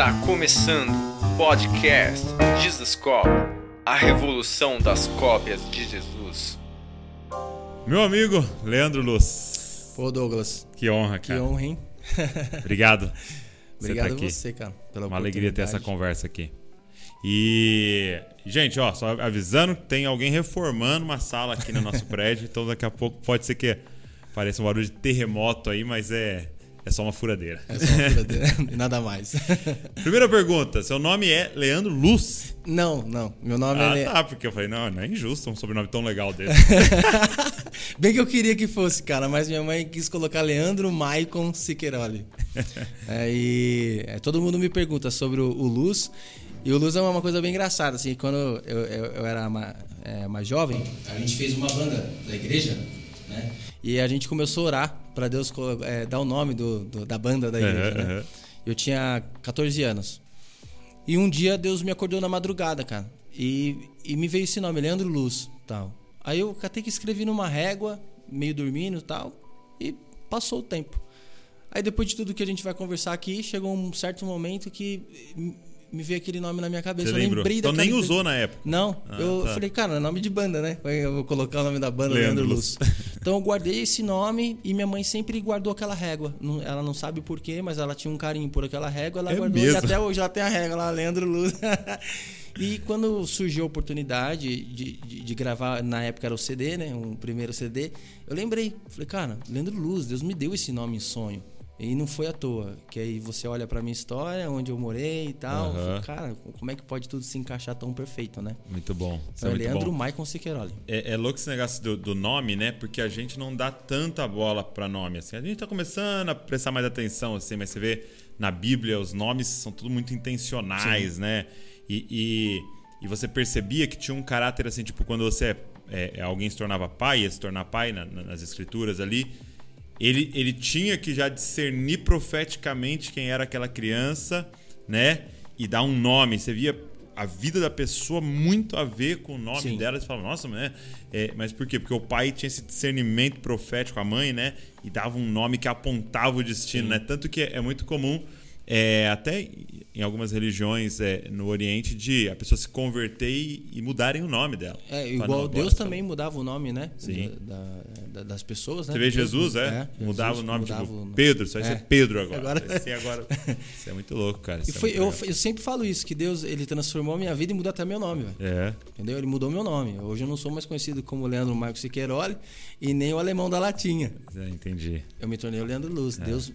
Está começando o podcast Jesus Cop, a revolução das cópias de Jesus. Meu amigo Leandro Luz. Pô, Douglas. Que honra, Que cara. honra, hein? Obrigado. Obrigado tá aqui. a você, cara. Pela Uma alegria ter essa conversa aqui. E, gente, ó, só avisando, tem alguém reformando uma sala aqui no nosso prédio, então daqui a pouco pode ser que pareça um barulho de terremoto aí, mas é, é só uma furadeira. É só uma furadeira, nada mais. Primeira pergunta, seu nome é Leandro Luz? Não, não. Meu nome Ah, é. tá, porque eu falei, não, não é injusto um sobrenome tão legal dele. Bem que eu queria que fosse, cara, mas minha mãe quis colocar Leandro Maicon Siqueiroli. é, e é, todo mundo me pergunta sobre o, o Luz. E o Luz é uma coisa bem engraçada, assim, quando eu, eu, eu era ma- é, mais jovem, a gente fez uma banda da igreja, né? E a gente começou a orar para Deus é, dar o nome do, do- da banda da igreja, Aham, né? aham. Eu tinha 14 anos. E um dia Deus me acordou na madrugada, cara. E, e me veio esse nome, Leandro Luz, tal. Aí eu catei que escrevi numa régua, meio dormindo e tal, e passou o tempo. Aí depois de tudo que a gente vai conversar aqui, chegou um certo momento que me veio aquele nome na minha cabeça. Você eu lembrei Então daquela- nem usou na época. Não, Ah, eu tá. falei, cara, é nome de banda, né? Eu vou colocar o nome da banda, Leandro Leandro, Luz. Luz. Então eu guardei esse nome e minha mãe sempre guardou aquela régua. Ela não sabe por quê, mas ela tinha um carinho por aquela régua, ela É guardou mesmo? e até hoje ela tem a régua lá, Leandro Luz. e quando surgiu a oportunidade de, de, de gravar, na época era o CD, né? Um primeiro CD, eu lembrei. Falei, cara, Leandro Luz, Deus me deu esse nome em sonho. E não foi à toa. Que aí você olha pra minha história, onde eu morei e tal. Falei, cara, como é que pode tudo se encaixar tão perfeito, né? Muito bom. Então, é é muito Leandro bom. Maicon Siqueiroli. É, é louco esse negócio do, do nome, né? Porque a gente não dá tanta bola pra nome, assim. A gente tá começando a prestar mais atenção, assim, mas você vê na Bíblia os nomes são tudo muito intencionais, né? E, e, e você percebia que tinha um caráter, assim, tipo, quando você é, é, alguém se tornava pai, ia se tornar pai na- na- nas escrituras ali, ele, ele tinha que já discernir profeticamente quem era aquela criança, né? E dar um nome. Você via a vida da pessoa muito a ver com o nome Sim. dela. Você fala, nossa, né? É, mas por quê? Porque o pai tinha esse discernimento profético, a mãe, né? E dava um nome que apontava o destino, né? Tanto que é muito comum, é, até em algumas religiões é, no Oriente, de a pessoa se converter e, e mudarem o nome dela. É, igual "Não, agora Deus também mudava o nome, né? Sim. Da- da- das pessoas, né? Você vê Jesus, muda- é? mudava Jesus o nome, mudava tipo, o nome. Pedro, você vai É. ser Pedro agora. Agora- Vai ser agora. Isso é muito louco, cara. E é foi, eu, eu sempre falo isso, que Deus ele transformou a minha vida e mudou até meu nome, velho. É. Entendeu? Ele mudou meu nome. Hoje eu não sou mais conhecido como Leandro Marcos Siqueiroli e nem o alemão da latinha. é, entendi. Eu me tornei o Leandro Luz. Deus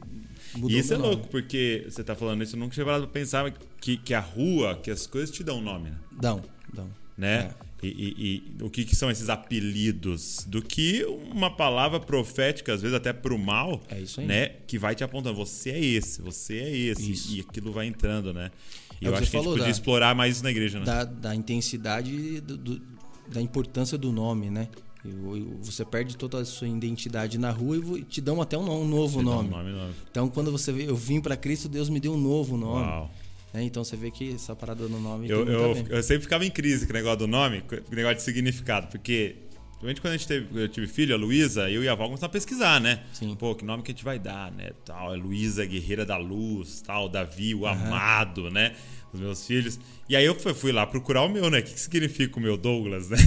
mudou E isso é louco, porque você tá falando isso, eu nunca tinha parado pra pensar que, que a rua, que as coisas te dão nome, né? Dão, dão. né? E, e- e o que, que são esses apelidos? Do que uma palavra profética, às vezes até pro mal, É isso aí. né? Que vai te apontando, você é esse, você é esse. Isso. E aquilo vai entrando, né? E É eu acho que a gente podia da- explorar mais isso na igreja, né? da, da intensidade do- do- da importância do nome, né? Você perde toda a sua identidade na rua e te dão até um, no- novo dá um nome. nome. Então, quando você vê, eu vim pra Cristo, Deus me deu um novo nome. Uau. né? Então, você vê que essa parada no nome Eu, eu, ver. eu sempre ficava em crise com o negócio do nome, com o negócio de significado, porque principalmente quando a gente teve, eu tive filho, a Luísa, eu e a avó começamos a pesquisar, né? Sim. Pô, que nome que a gente vai dar, né? Tal, é Luísa, guerreira da luz, tal, Davi, o amado, né? Os meus filhos. E aí eu fui, lá procurar o meu, né? O que, que significa o meu Douglas, né?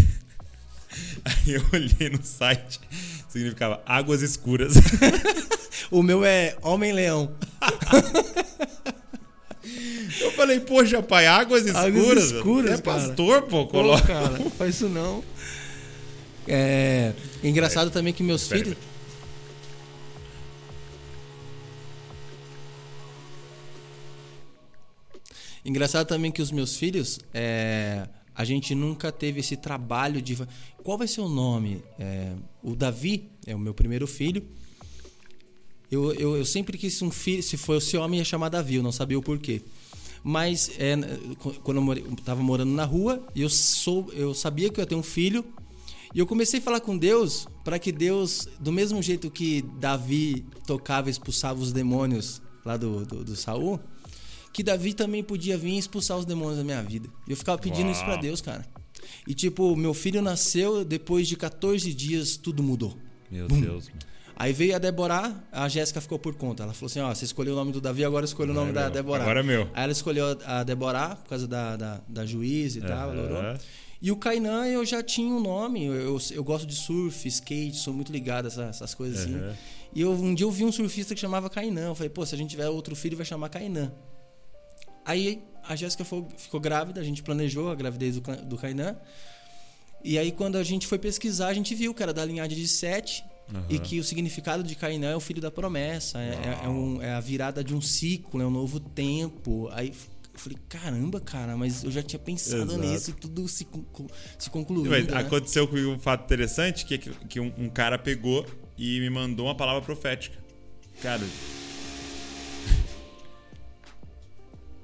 Aí eu olhei no site, significava águas escuras. O meu é Homem-Leão. Eu falei, poxa, pai, águas escuras. Águas escuras, é cara. pastor, pô, Pô, coloca. cara, não faz isso não. É engraçado também que meus Pera, filhos. Engraçado também que os meus filhos, é, a gente nunca teve esse trabalho de. Qual vai ser o nome? É, o Davi é o meu primeiro filho. Eu, eu, eu sempre quis um filho, se fosse homem ia chamar Davi, eu não sabia o porquê. Mas é, quando eu, more, eu tava morando na rua, eu, sou, eu sabia que eu ia ter um filho. E eu comecei a falar com Deus para que Deus, do mesmo jeito que Davi tocava e expulsava os demônios lá do, do, do Saul, que Davi também podia vir e expulsar os demônios da minha vida. E eu ficava pedindo isso para Uau. Deus, cara. E tipo, meu filho nasceu, depois de 14 dias tudo mudou. Meu Bum. Deus, mano. Aí veio a Deborah, a Jéssica ficou por conta. Ela falou assim: ó, você escolheu o nome do Davi, agora escolhe o nome é da meu. Deborah. Agora é meu. Aí ela escolheu a Deborah por causa da, da, da juiz e tal. Aham. ela- E o Kainan eu já tinha um nome. Eu, eu, eu gosto de surf, skate, sou muito ligado a essa- essas coisas assim. Aham. E eu, um dia eu vi um surfista que chamava Kainan. Eu falei, pô, se a gente tiver outro filho, vai chamar Kainan. Aí a Jéssica ficou, grávida, a gente planejou a gravidez do, do Kainan. E aí, quando a gente foi pesquisar, a gente viu que era da linhagem de Sete e Aham. que o significado de Cainã é o filho da promessa, é, é- é um- é a virada de um ciclo, é um novo tempo. Aí eu falei, caramba, cara, mas eu já tinha pensado Exato. nisso e tudo se, se concluiu. Né? aconteceu comigo um fato interessante que, que, que um, um cara pegou e me mandou uma palavra profética. Cara.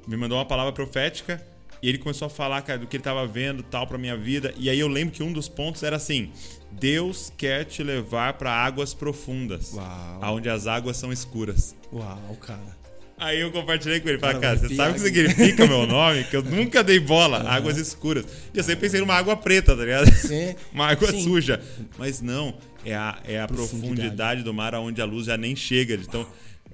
Me mandou uma palavra profética e ele começou a falar cara, do que ele estava vendo tal pra minha vida. E aí eu lembro que um dos pontos era assim: Deus quer te levar para águas profundas, Uau. aonde as águas são escuras. Uau, cara. Aí eu compartilhei com ele. Falei, Cara, você sabe o que significa meu nome? Que eu nunca dei bola. Águas escuras. E eu sempre pensei numa água preta, tá ligado? Sim. Uma água Sim. suja. Mas não, é a, é a Profundidade. profundidade. do mar onde a luz já nem chega. Então,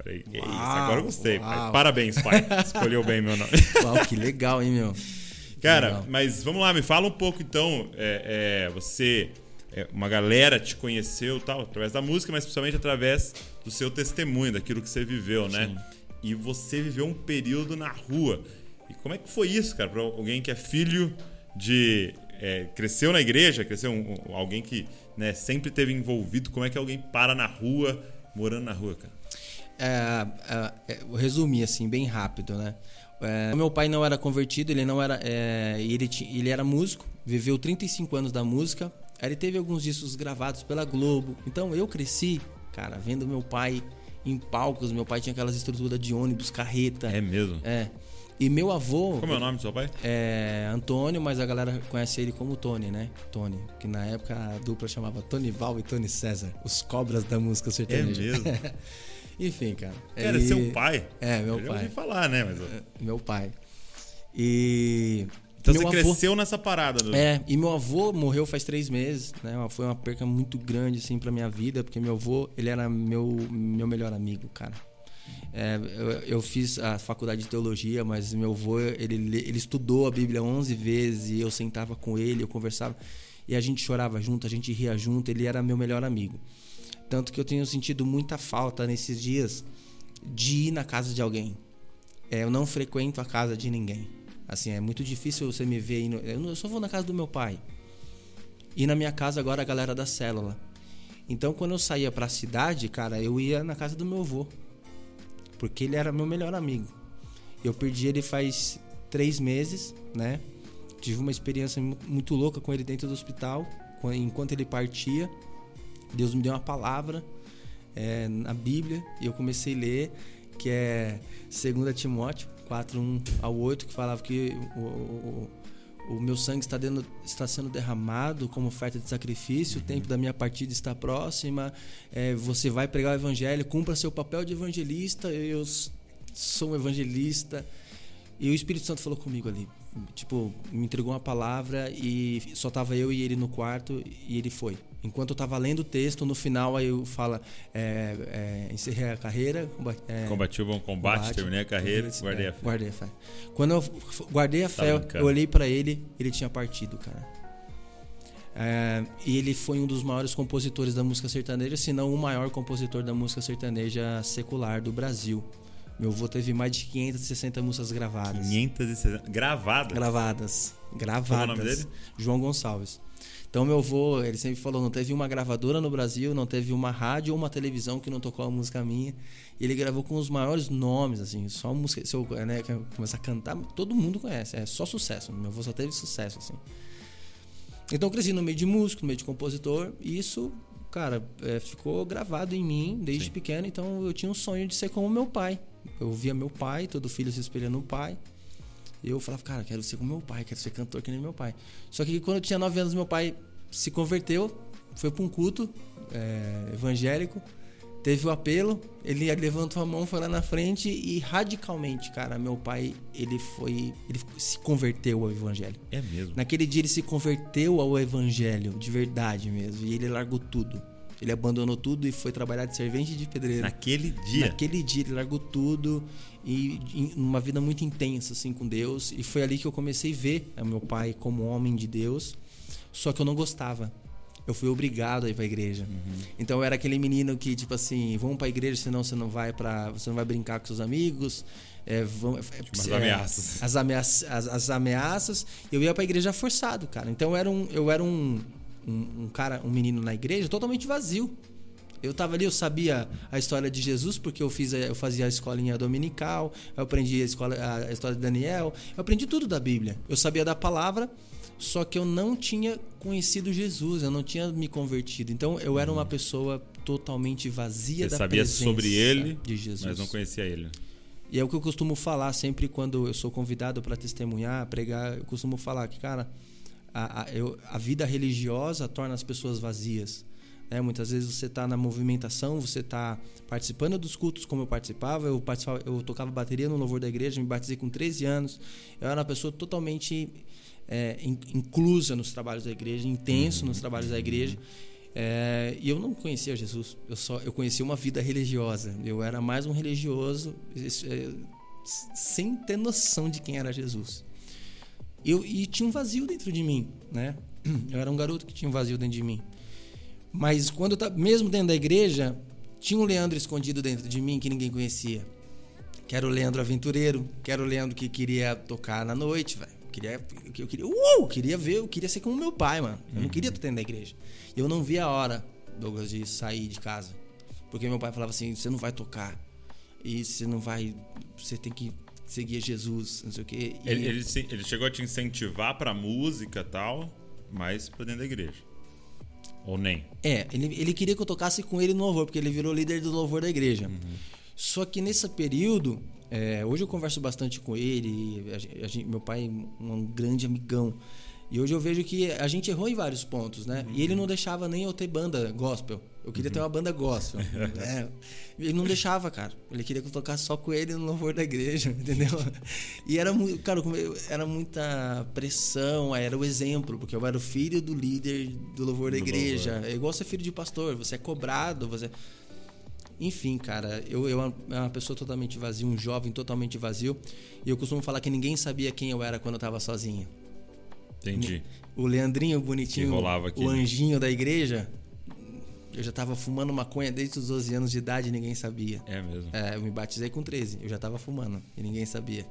que é isso? Agora eu gostei. pai. uau. Parabéns, pai. Escolheu bem meu nome. Uau, que legal, hein, meu? Cara, Legal. mas vamos lá, me fala um pouco então. é, é, você, é, uma galera te conheceu tal, através da música, mas principalmente através do seu testemunho, daquilo que você viveu, né? E você viveu um período na rua. E como é que foi isso, cara, pra alguém que é filho de. é, cresceu na igreja, cresceu um- um- alguém que né, sempre teve envolvido. Como é que alguém para na rua, morando na rua, cara? É, é, é, eu resumi assim, bem rápido, né? É, meu pai não era convertido, ele não era. é, ele, ele era músico, viveu 35 anos da música. Ele teve alguns discos gravados pela Globo. Então eu cresci, cara, vendo meu pai em palcos. Meu pai tinha aquelas estruturas de ônibus, carreta. É mesmo? É. E meu avô. Como é o nome do seu pai? É Antônio, mas a galera conhece ele como Tony, né? Tony. Que na época a dupla chamava Tony Val e Tony César. Os cobras da música É sertaneja. mesmo? Enfim, cara. Cara, é Ele- seu pai? É, meu Eu pai. ouvi falar, né? Mas... Meu pai. E. Então meu você avô- cresceu nessa parada. Do... É, e meu avô morreu faz três meses, né? Foi uma perca muito grande, assim, pra minha vida, porque meu avô, ele era meu, meu melhor amigo, cara. É, eu, eu fiz a faculdade de teologia, mas meu avô, ele, ele estudou a Bíblia 11 vezes e eu sentava com ele, eu conversava e a gente chorava junto, a gente ria junto, ele era meu melhor amigo. Tanto que eu tenho sentido muita falta nesses dias de ir na casa de alguém. É, eu não frequento a casa de ninguém. Assim, é muito difícil você me ver indo. Eu, só vou na casa do meu pai. E na minha casa agora a galera da célula. Então quando eu saía pra cidade, cara, eu ia na casa do meu avô. Porque ele era meu melhor amigo. Eu perdi ele faz três meses, né? Tive uma experiência mu- muito louca com ele dentro do hospital. Quan- Enquanto ele partia, Deus me deu uma palavra é, na Bíblia e eu comecei a ler, que é 2 Timóteo 4, 1 ao 8, que falava que o, o, o meu sangue está, dando, está sendo derramado como oferta de sacrifício, o tempo da minha partida está próxima, é, você vai pregar o evangelho, cumpra seu papel de evangelista, eu sou um evangelista. E o Espírito Santo falou comigo ali. Tipo, me entregou uma palavra e só tava eu e ele no quarto e ele foi. Enquanto eu tava lendo o texto, no final aí eu fala, é, é, encerrei a carreira, é, Combati o bom combate, combate, terminei a carreira, é, guardei a fé. Guardei a fé. Quando eu guardei a Tá fé, brincando. eu olhei pra ele, ele tinha partido, cara. É, e ele foi um dos maiores compositores da música sertaneja, se não o maior compositor da música sertaneja secular do Brasil. Meu avô teve mais de 560 músicas gravadas. 560 gravadas. Gravadas. Gravadas. Como é o nome dele? João Gonçalves. Então, meu avô, ele sempre falou: não teve uma gravadora no Brasil, não teve uma rádio ou uma televisão que não tocou a música minha. E ele gravou com os maiores nomes, assim, só música. Se eu né, começar a cantar, todo mundo conhece, é só sucesso. Meu avô só teve sucesso, assim. Então, eu cresci no meio de músico, no meio de compositor, e isso, cara, é, ficou gravado em mim desde Sim. pequeno. Então, eu tinha um sonho de ser como meu pai. Eu via meu pai, todo filho se espelhando no pai. E eu falava, cara, quero ser como meu pai, quero ser cantor que nem meu pai. Só que quando eu tinha 9 anos, meu pai se converteu, foi para um culto é, evangélico, teve o apelo, ele levantou a mão, foi lá na frente e radicalmente, cara, meu pai, ele foi, ele se converteu ao evangelho. É mesmo. Naquele dia ele se converteu ao evangelho, de verdade mesmo, e ele largou tudo. Ele abandonou tudo e foi trabalhar de servente de pedreiro. Naquele dia. Naquele dia ele largou tudo e uma vida muito intensa assim com Deus e foi ali que eu comecei a ver o meu pai como homem de Deus. Só que eu não gostava. Eu fui obrigado a ir para a igreja. Uhum. Então eu era aquele menino que tipo assim, vamos para a igreja, senão você não vai para, você não vai brincar com seus amigos. É, vão, é, umas é, ameaças. As ameaças, as, as ameaças. Eu ia para a igreja forçado, cara. Então eu era um, eu era um, um, um cara, um menino na igreja totalmente vazio. Eu tava ali, eu sabia a história de Jesus, porque eu fiz, eu fazia a escolinha dominical, eu aprendi a, escola, a história de Daniel, eu aprendi tudo da Bíblia. Eu sabia da palavra, só que eu não tinha conhecido Jesus, eu não tinha me convertido. Então eu era uma pessoa totalmente vazia Você da sabia sobre ele, de Jesus. mas não conhecia ele. E é o que eu costumo falar sempre quando eu sou convidado para testemunhar, pregar, eu costumo falar que, cara, a, a, eu, a vida religiosa torna as pessoas vazias. Né? Muitas vezes você está na movimentação, você está participando dos cultos como eu participava. Eu, participava. eu tocava bateria no louvor da igreja, me batizei com 13 anos. Eu era uma pessoa totalmente é, inclusa nos trabalhos da igreja, intenso nos trabalhos da igreja. É, e eu não conhecia Jesus, eu só eu conhecia uma vida religiosa. Eu era mais um religioso é, sem ter noção de quem era Jesus. Eu, e tinha um vazio dentro de mim, né? Eu era um garoto que tinha um vazio dentro de mim. Mas quando eu tava, mesmo dentro da igreja, tinha um Leandro escondido dentro de mim que ninguém conhecia. Que era o Leandro aventureiro, que era o Leandro que queria tocar na noite, velho. Queria, eu queria, uh, queria ver, eu queria ser como meu pai, mano. Eu não queria estar dentro da igreja. Eu não via a hora, Douglas, de sair de casa. Porque meu pai falava assim: você não vai tocar. E você não vai. Você tem que seguir Jesus, não sei o quê. E Ele, ele, ele chegou a te incentivar pra música e tal, mas pra dentro da igreja. Ou nem. É, ele, ele queria que eu tocasse com ele no louvor, porque ele virou líder do louvor da igreja. Só que nesse período, é, hoje eu converso bastante com ele, a gen- a gente- meu pai é um grande amigão. E hoje eu vejo que a gente errou em vários pontos, né? E ele não deixava nem eu ter banda gospel. Eu queria ter uma banda gospel. É. Ele não deixava, cara. Ele queria que eu tocasse só com ele no louvor da igreja, entendeu? E era muito, cara, era muita pressão, era o exemplo, porque eu era o filho do líder do louvor da Do igreja. É igual ser filho de pastor, você é cobrado, você enfim, cara, eu, eu era uma pessoa totalmente vazia, um jovem totalmente vazio. E eu costumo falar que ninguém sabia quem eu era quando eu tava sozinho. Entendi. O Leandrinho bonitinho, aqui, o né? anjinho da igreja, eu já tava fumando maconha desde os 12 anos de idade e ninguém sabia. É mesmo. É, eu me batizei com 13, eu já tava fumando e ninguém sabia.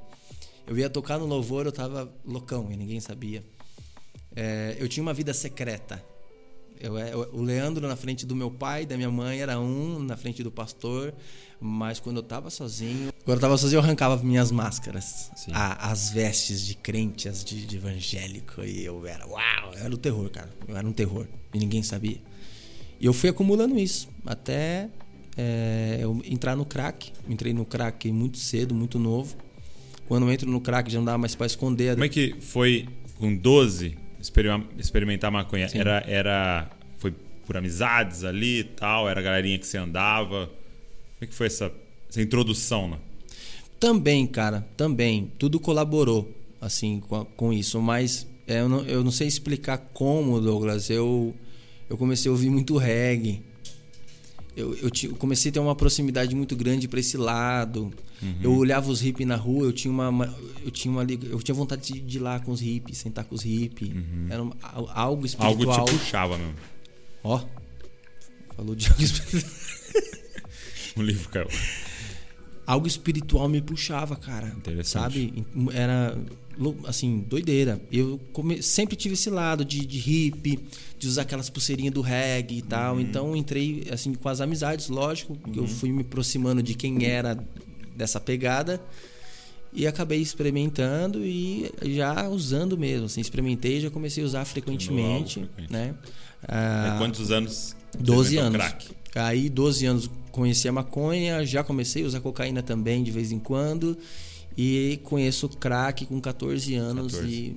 Eu ia tocar no louvor, eu tava loucão e ninguém sabia. É, eu tinha uma vida secreta. Eu, eu- o Leandro na frente do meu pai, da minha mãe, era um, na frente do pastor. Mas quando eu tava sozinho. Quando eu tava sozinho, eu arrancava minhas máscaras. A- as vestes de crente, as de, de evangélico. E eu era, uau, eu era o terror, cara. Eu era um terror. E ninguém sabia. E eu fui acumulando isso até é, eu entrar no crack. Entrei no crack muito cedo, muito novo. Quando eu entro no crack, já não dava mais pra esconder. Como é que foi com 12 experim- experimentar maconha? Sim. Era, era. Foi por amizades ali e tal? Era a galerinha que você andava? Como é que foi essa, essa introdução, né? Também, cara, também. Tudo colaborou, assim, com, com isso. Mas é, eu, não, eu não sei explicar como, Douglas. Eu, eu comecei a ouvir muito reggae. Eu, eu, eu comecei a ter uma proximidade muito grande para esse lado. Eu olhava os hippies na rua, eu tinha uma, uma- eu tinha uma eu tinha vontade de, de ir lá com os hippies, sentar com os hippies. Era um- al- algo espiritual. Algo te puxava mesmo. Ó. Falou de algo espiritual. O livro caiu. algo espiritual me puxava, cara. Interessante. Sabe? Era assim, doideira. Eu come- sempre tive esse lado de, de hippie, de usar aquelas pulseirinhas do reggae e tal. Uhum. Então entrei assim com as amizades, lógico, que eu fui me aproximando de quem era dessa pegada e acabei experimentando e já usando mesmo, assim, experimentei e já comecei a usar frequentemente, frequente. né? É, Ah, quantos anos? você 12 inventou anos. Crack? Aí, 12 anos, conheci a maconha, já comecei a usar cocaína também de vez em quando. E conheço crack com 14 anos 14. E,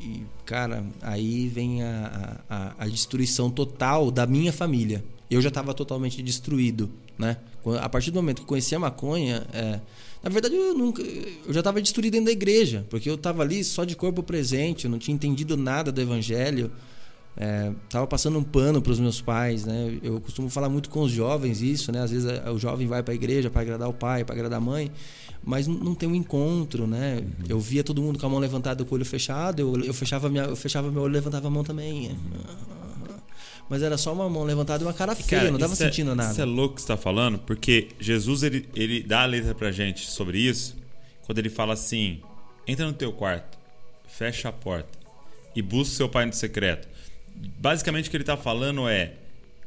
e, cara, aí vem a, a, a destruição total da minha família. Eu já estava totalmente destruído, né? A partir do momento que conheci a maconha, é, na verdade eu nunca, eu já estava destruído dentro da igreja, porque eu estava ali só de corpo presente, eu não tinha entendido nada do evangelho. É, tava passando um pano para os meus pais, né? Eu costumo falar muito com os jovens isso, né? Às vezes é, o jovem vai para a igreja para agradar o pai, para agradar a mãe, mas não, tem um encontro, né? Uhum. Eu via todo mundo com a mão levantada, com o olho fechado, eu, eu fechava minha, eu fechava meu olho, levantava a mão também. Uhum. Mas era só uma mão levantada e uma cara feia, cara, não tava sentindo é, nada. Isso é louco que você tá falando, porque Jesus ele, ele dá a letra pra gente sobre isso, quando ele fala assim: entra no teu quarto, fecha a porta e busca seu pai no secreto basicamente o que ele está falando é,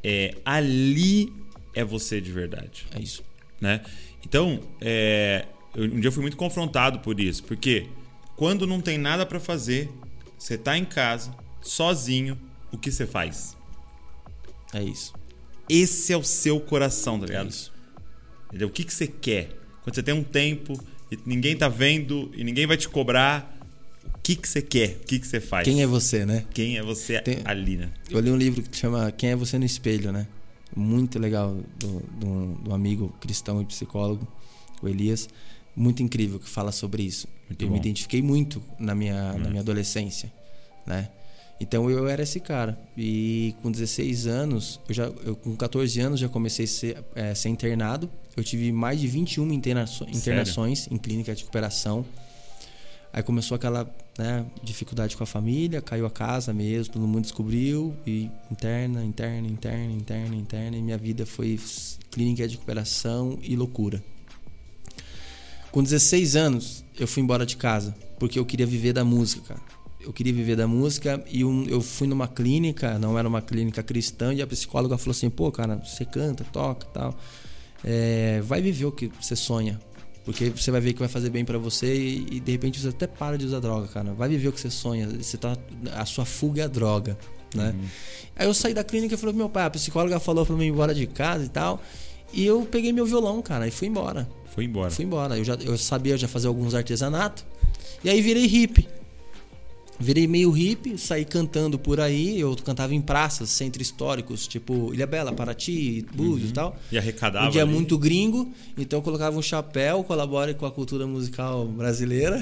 é ali é você de verdade. É isso. Né? Então, é, eu, um dia eu fui muito confrontado por isso, porque quando não tem nada para fazer, você está em casa, sozinho, o que você faz? É isso. Esse é o seu coração, tá ligado? É isso. O que, que você quer? Quando você tem um tempo e ninguém tá vendo e ninguém vai te cobrar, que, que você quer? O que, que você faz? Quem é você, né? Quem é você Tem, ali, né? Eu li um livro que chama Quem é você no espelho, né? Muito legal, do, do, do amigo cristão e psicólogo, o Elias. Muito incrível que fala sobre isso. Muito eu bom. me identifiquei muito na minha, hum. na minha adolescência, né? Então eu era esse cara. E com 16 anos, eu já, eu, com 14 anos já comecei a ser, é, ser internado. Eu tive mais de 21 internações, internações em clínica de recuperação. Aí começou aquela né, dificuldade com a família, caiu a casa mesmo, todo mundo descobriu e interna, interna, interna, interna, interna, e minha vida foi clínica de recuperação e loucura. Com 16 anos, eu fui embora de casa, porque eu queria viver da música, cara. Eu queria viver da música e um, eu fui numa clínica, não era uma clínica cristã, e a psicóloga falou assim: pô, cara, você canta, toca tal. É, vai viver o que você sonha. Porque você vai ver que vai fazer bem para você e, e, de repente você até para de usar droga, cara. Vai viver o que você sonha. Você tá, a sua fuga é a droga, né? Uhum. Aí eu saí da clínica e falei pro meu pai, a psicóloga falou pra mim ir embora de casa e tal. E eu peguei meu violão, cara, e fui embora. Foi embora. Fui embora. Eu já eu sabia já fazer alguns artesanatos. E aí virei hippie. Virei meio hippie, saí cantando por aí. Eu cantava em praças, centros históricos, tipo Ilha Bela, Paraty, Búzios uhum. e tal. E arrecadava. Um dia ali. muito gringo, então eu colocava um chapéu, colabore com a cultura musical brasileira.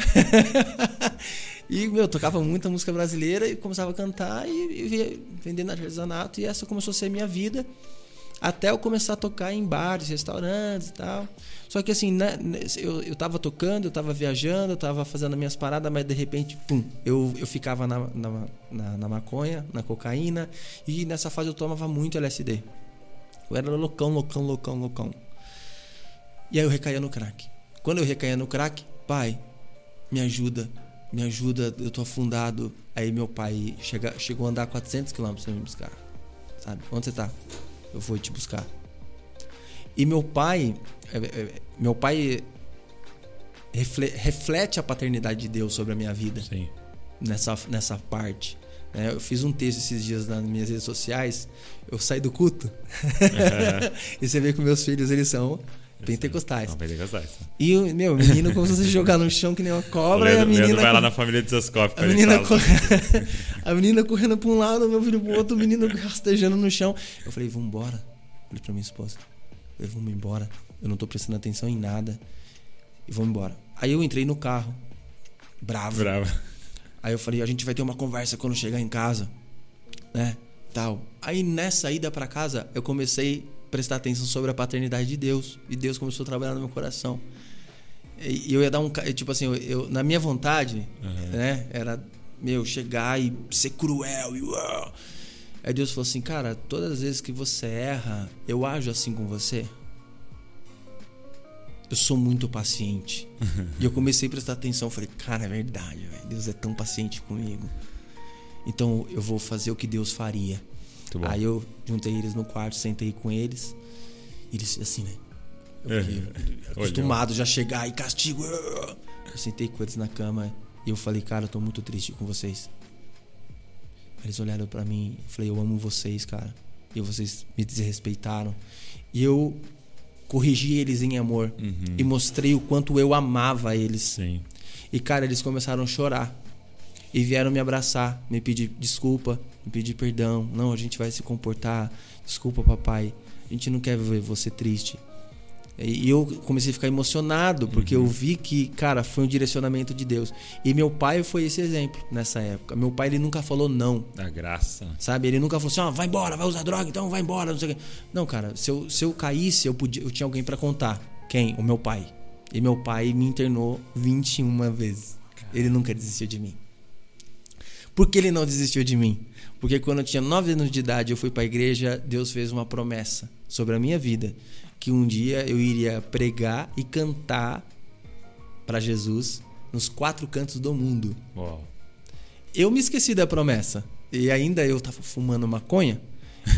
e, meu, tocava muita música brasileira e começava a cantar e, e vendendo artesanato. E essa começou a ser a minha vida até eu começar a tocar em bares, restaurantes e tal. Só que assim, né, eu, eu tava tocando, eu tava viajando, eu tava fazendo minhas paradas, mas de repente, pum, eu, eu ficava na, na, na, na maconha, na cocaína, e nessa fase eu tomava muito LSD. Eu era loucão, loucão, loucão, loucão. E aí eu recaía no crack. Quando eu recaía no crack, pai, me ajuda, me ajuda, eu tô afundado. Aí meu pai chega, chegou a andar 400 km pra me buscar. Sabe? Onde você tá? eu vou te buscar. E meu pai, é, é, meu pai reflete a paternidade de Deus sobre a minha vida. Sim. Nessa, nessa parte. É, eu fiz um texto esses dias nas minhas redes sociais. Eu saí do culto. Uhum. e você vê que meus filhos, eles são pentecostais. Não, pentecostais. E o meu menino começou a se jogar no chão que nem uma cobra. Leandro, a menina. Leandro vai lá na família de. A menina, cor... a menina correndo pra um lado, meu filho pro outro, o menino rastejando no chão. Eu falei, vambora. Falei pra minha esposa. Eu falei, vamos embora. Eu não tô prestando atenção em nada. E vamos embora. Aí eu entrei no carro. Bravo. Bravo. Aí eu falei, a gente vai ter uma conversa quando chegar em casa. Né? Tal. Aí nessa ida para casa, eu comecei prestar atenção sobre a paternidade de Deus. E Deus começou a trabalhar no meu coração. E eu ia dar um. Tipo assim, eu, eu na minha vontade, uhum. né? Era, meu, chegar e ser cruel. E, uh. Aí Deus falou assim: Cara, todas as vezes que você erra, eu ajo assim com você. Eu sou muito paciente. E eu comecei a prestar atenção. Falei, cara, é verdade, véio. Deus é tão paciente comigo. Então eu vou fazer o que Deus faria. Aí eu juntei eles no quarto, sentei com eles. E eles, assim, né? Eu fiquei é. acostumado já chegar e castigo. Eu sentei com eles na cama e eu falei, cara, eu tô muito triste com vocês. Eles olharam para mim e falei, eu amo vocês, cara. E vocês me desrespeitaram. E eu corrigi eles em amor uhum. e mostrei o quanto eu amava eles. Sim. E cara, eles começaram a chorar e vieram me abraçar, me pedir desculpa, me pedir perdão. Não, a gente vai se comportar. Desculpa, papai. A gente não quer ver você triste. E eu comecei a ficar emocionado, porque eu vi que, cara, foi um direcionamento de Deus. E meu pai foi esse exemplo nessa época. Meu pai, ele nunca falou não. Da graça. Sabe? Ele nunca falou assim, ó, vai embora, vai usar droga, então vai embora, não sei o quê. Não, cara, se eu, se eu caísse, eu, podia, eu tinha alguém para contar. Quem? O meu pai. E meu pai me internou 21 vezes. Ele nunca desistiu de mim. Por que ele não desistiu de mim? Porque quando eu tinha 9 anos de idade, eu fui para a igreja, Deus fez uma promessa sobre a minha vida que um dia eu iria pregar e cantar para Jesus nos quatro cantos do mundo. Uau. Eu me esqueci da promessa. E ainda eu tava fumando maconha.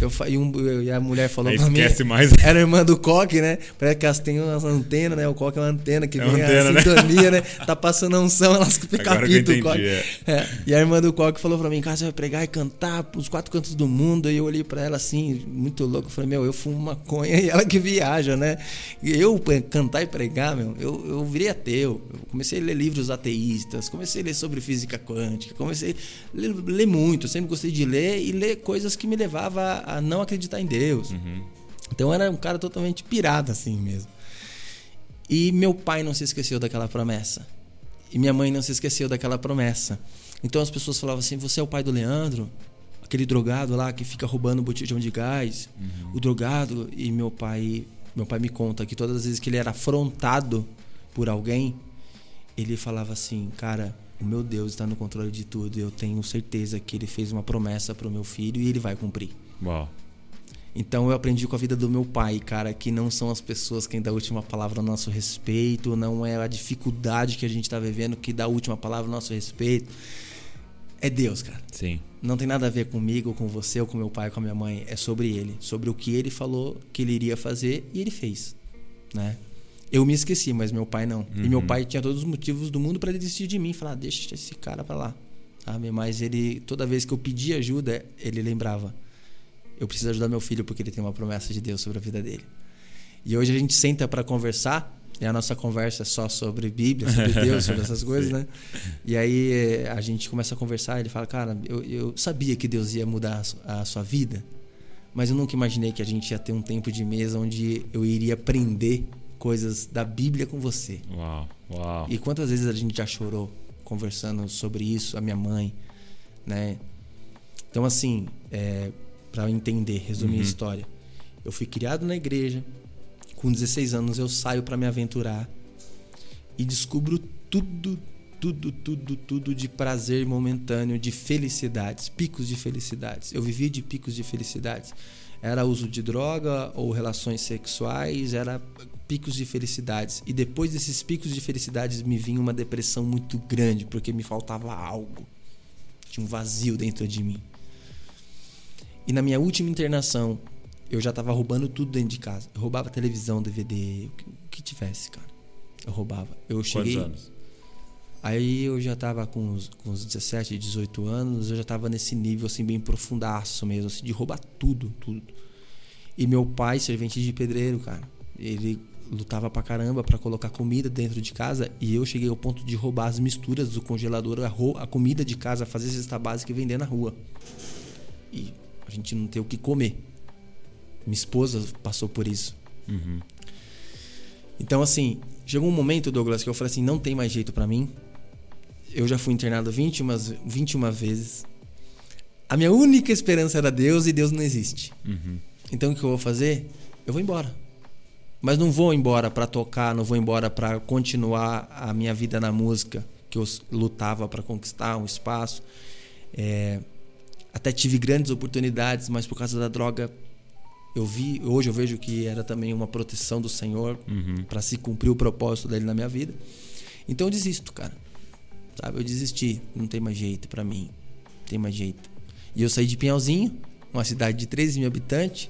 Eu, e, um, e a mulher falou Aí pra mim. esquece mais. Era irmã do Coque, né? Parece que elas têm umas antenas, né? O Coque é uma antena que É vem antena, a né? sintonia, né? Tá passando a unção, elas eu captam o Coque. é. É, E a irmã do Coque falou pra mim, cara, você vai pregar e cantar pros quatro cantos do mundo. E eu olhei pra ela assim, muito louco. Eu falei, meu, eu fumo maconha e ela que viaja, né? E eu cantar e pregar, meu, eu, eu virei ateu. Eu comecei a ler livros ateístas, comecei a ler sobre física quântica, comecei a ler, ler muito. Eu sempre gostei de ler e ler coisas que me levavam a não acreditar em Deus. Então eu era um cara totalmente pirado assim mesmo. E meu pai não se esqueceu daquela promessa. E minha mãe não se esqueceu daquela promessa. Então as pessoas falavam assim: Você é o pai do Leandro? Aquele drogado lá que fica roubando botijão de gás. O drogado. E meu pai, meu pai me conta que todas as vezes que ele era afrontado por alguém, ele falava assim: Cara, o meu Deus está no controle de tudo. Eu tenho certeza que ele fez uma promessa para o meu filho e ele vai cumprir. Uau. Então eu aprendi com a vida do meu pai, cara, que não são as pessoas quem dá a última palavra a nosso respeito, não é a dificuldade que a gente tá vivendo que dá a última palavra a nosso respeito. É Deus, cara. Sim. Não tem nada a ver comigo, com você, ou com meu pai, ou com a minha mãe. É sobre ele, sobre o que ele falou que ele iria fazer e ele fez, né? Eu me esqueci, mas meu pai não. E meu pai tinha todos os motivos do mundo para desistir de mim, falar, deixa esse cara para lá, sabe? Mas ele, toda vez que eu pedia ajuda, ele lembrava eu preciso ajudar meu filho porque ele tem uma promessa de Deus sobre a vida dele. E hoje a gente senta para conversar, e a nossa conversa é só sobre Bíblia, sobre Deus, sobre essas coisas, né? E aí eh, a gente começa a conversar, ele fala, cara, eu, eu sabia que Deus ia mudar a su- a sua vida, mas eu nunca imaginei que a gente ia ter um tempo de mesa onde eu iria aprender coisas da Bíblia com você. Uau. Uau. E quantas vezes a gente já chorou conversando sobre isso, a minha mãe, né? Então, assim, é, para entender, resumir a história. Eu fui criado na igreja, com 16 anos eu saio para me aventurar e descubro tudo, tudo, tudo, tudo de prazer momentâneo, de felicidades, picos de felicidades. Eu vivia de picos de felicidades. Era uso de droga ou relações sexuais, era picos de felicidades. E depois desses picos de felicidades me vinha uma depressão muito grande, porque me faltava algo. Tinha um vazio dentro de mim. E na minha última internação, eu já tava roubando tudo dentro de casa. Eu roubava televisão, DVD, o que, o que tivesse, cara. Eu roubava. Eu Quantos cheguei. anos? Aí eu já tava com uns, com uns 17, 18 anos, eu já tava nesse nível assim bem profundaço mesmo, assim, de roubar tudo, tudo. E meu pai, servente de pedreiro, cara, ele lutava pra caramba pra colocar comida dentro de casa e eu cheguei ao ponto de roubar as misturas do congelador, a, a comida de casa, fazer cesta básica e vender na rua. E a gente não ter o que comer. Minha esposa passou por isso. Então, assim, chegou um momento, Douglas, que eu falei assim: não tem mais jeito pra mim. Eu já fui internado 21, 21 vezes. A minha única esperança era Deus e Deus não existe. Então, o que eu vou fazer? Eu vou embora. Mas não vou embora pra tocar, não vou embora pra continuar a minha vida na música, que eu lutava pra conquistar um espaço. É, até tive grandes oportunidades, mas por causa da droga eu vi, hoje eu vejo que era também uma proteção do Senhor para se cumprir o propósito dele na minha vida. Então eu desisto, cara. Sabe? Eu desisti, não tem mais jeito pra mim. Não tem mais jeito. E eu saí de Pinhalzinho, uma cidade de 13 mil habitantes,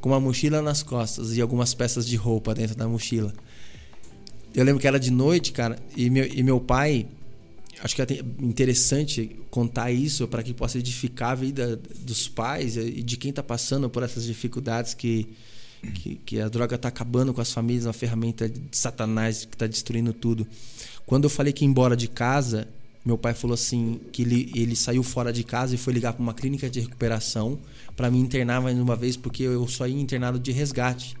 com uma mochila nas costas e algumas peças de roupa dentro da mochila. Eu lembro que era de noite, cara, e meu, e meu pai, acho que é interessante contar isso para que possa edificar a vida dos pais e de quem está passando por essas dificuldades que, que, que a droga está acabando com as famílias, uma ferramenta de Satanás que está destruindo tudo. Quando eu falei que ia embora de casa, meu pai falou assim que ele, ele saiu fora de casa e foi ligar para uma clínica de recuperação para me internar mais uma vez porque eu só ia internado de resgate.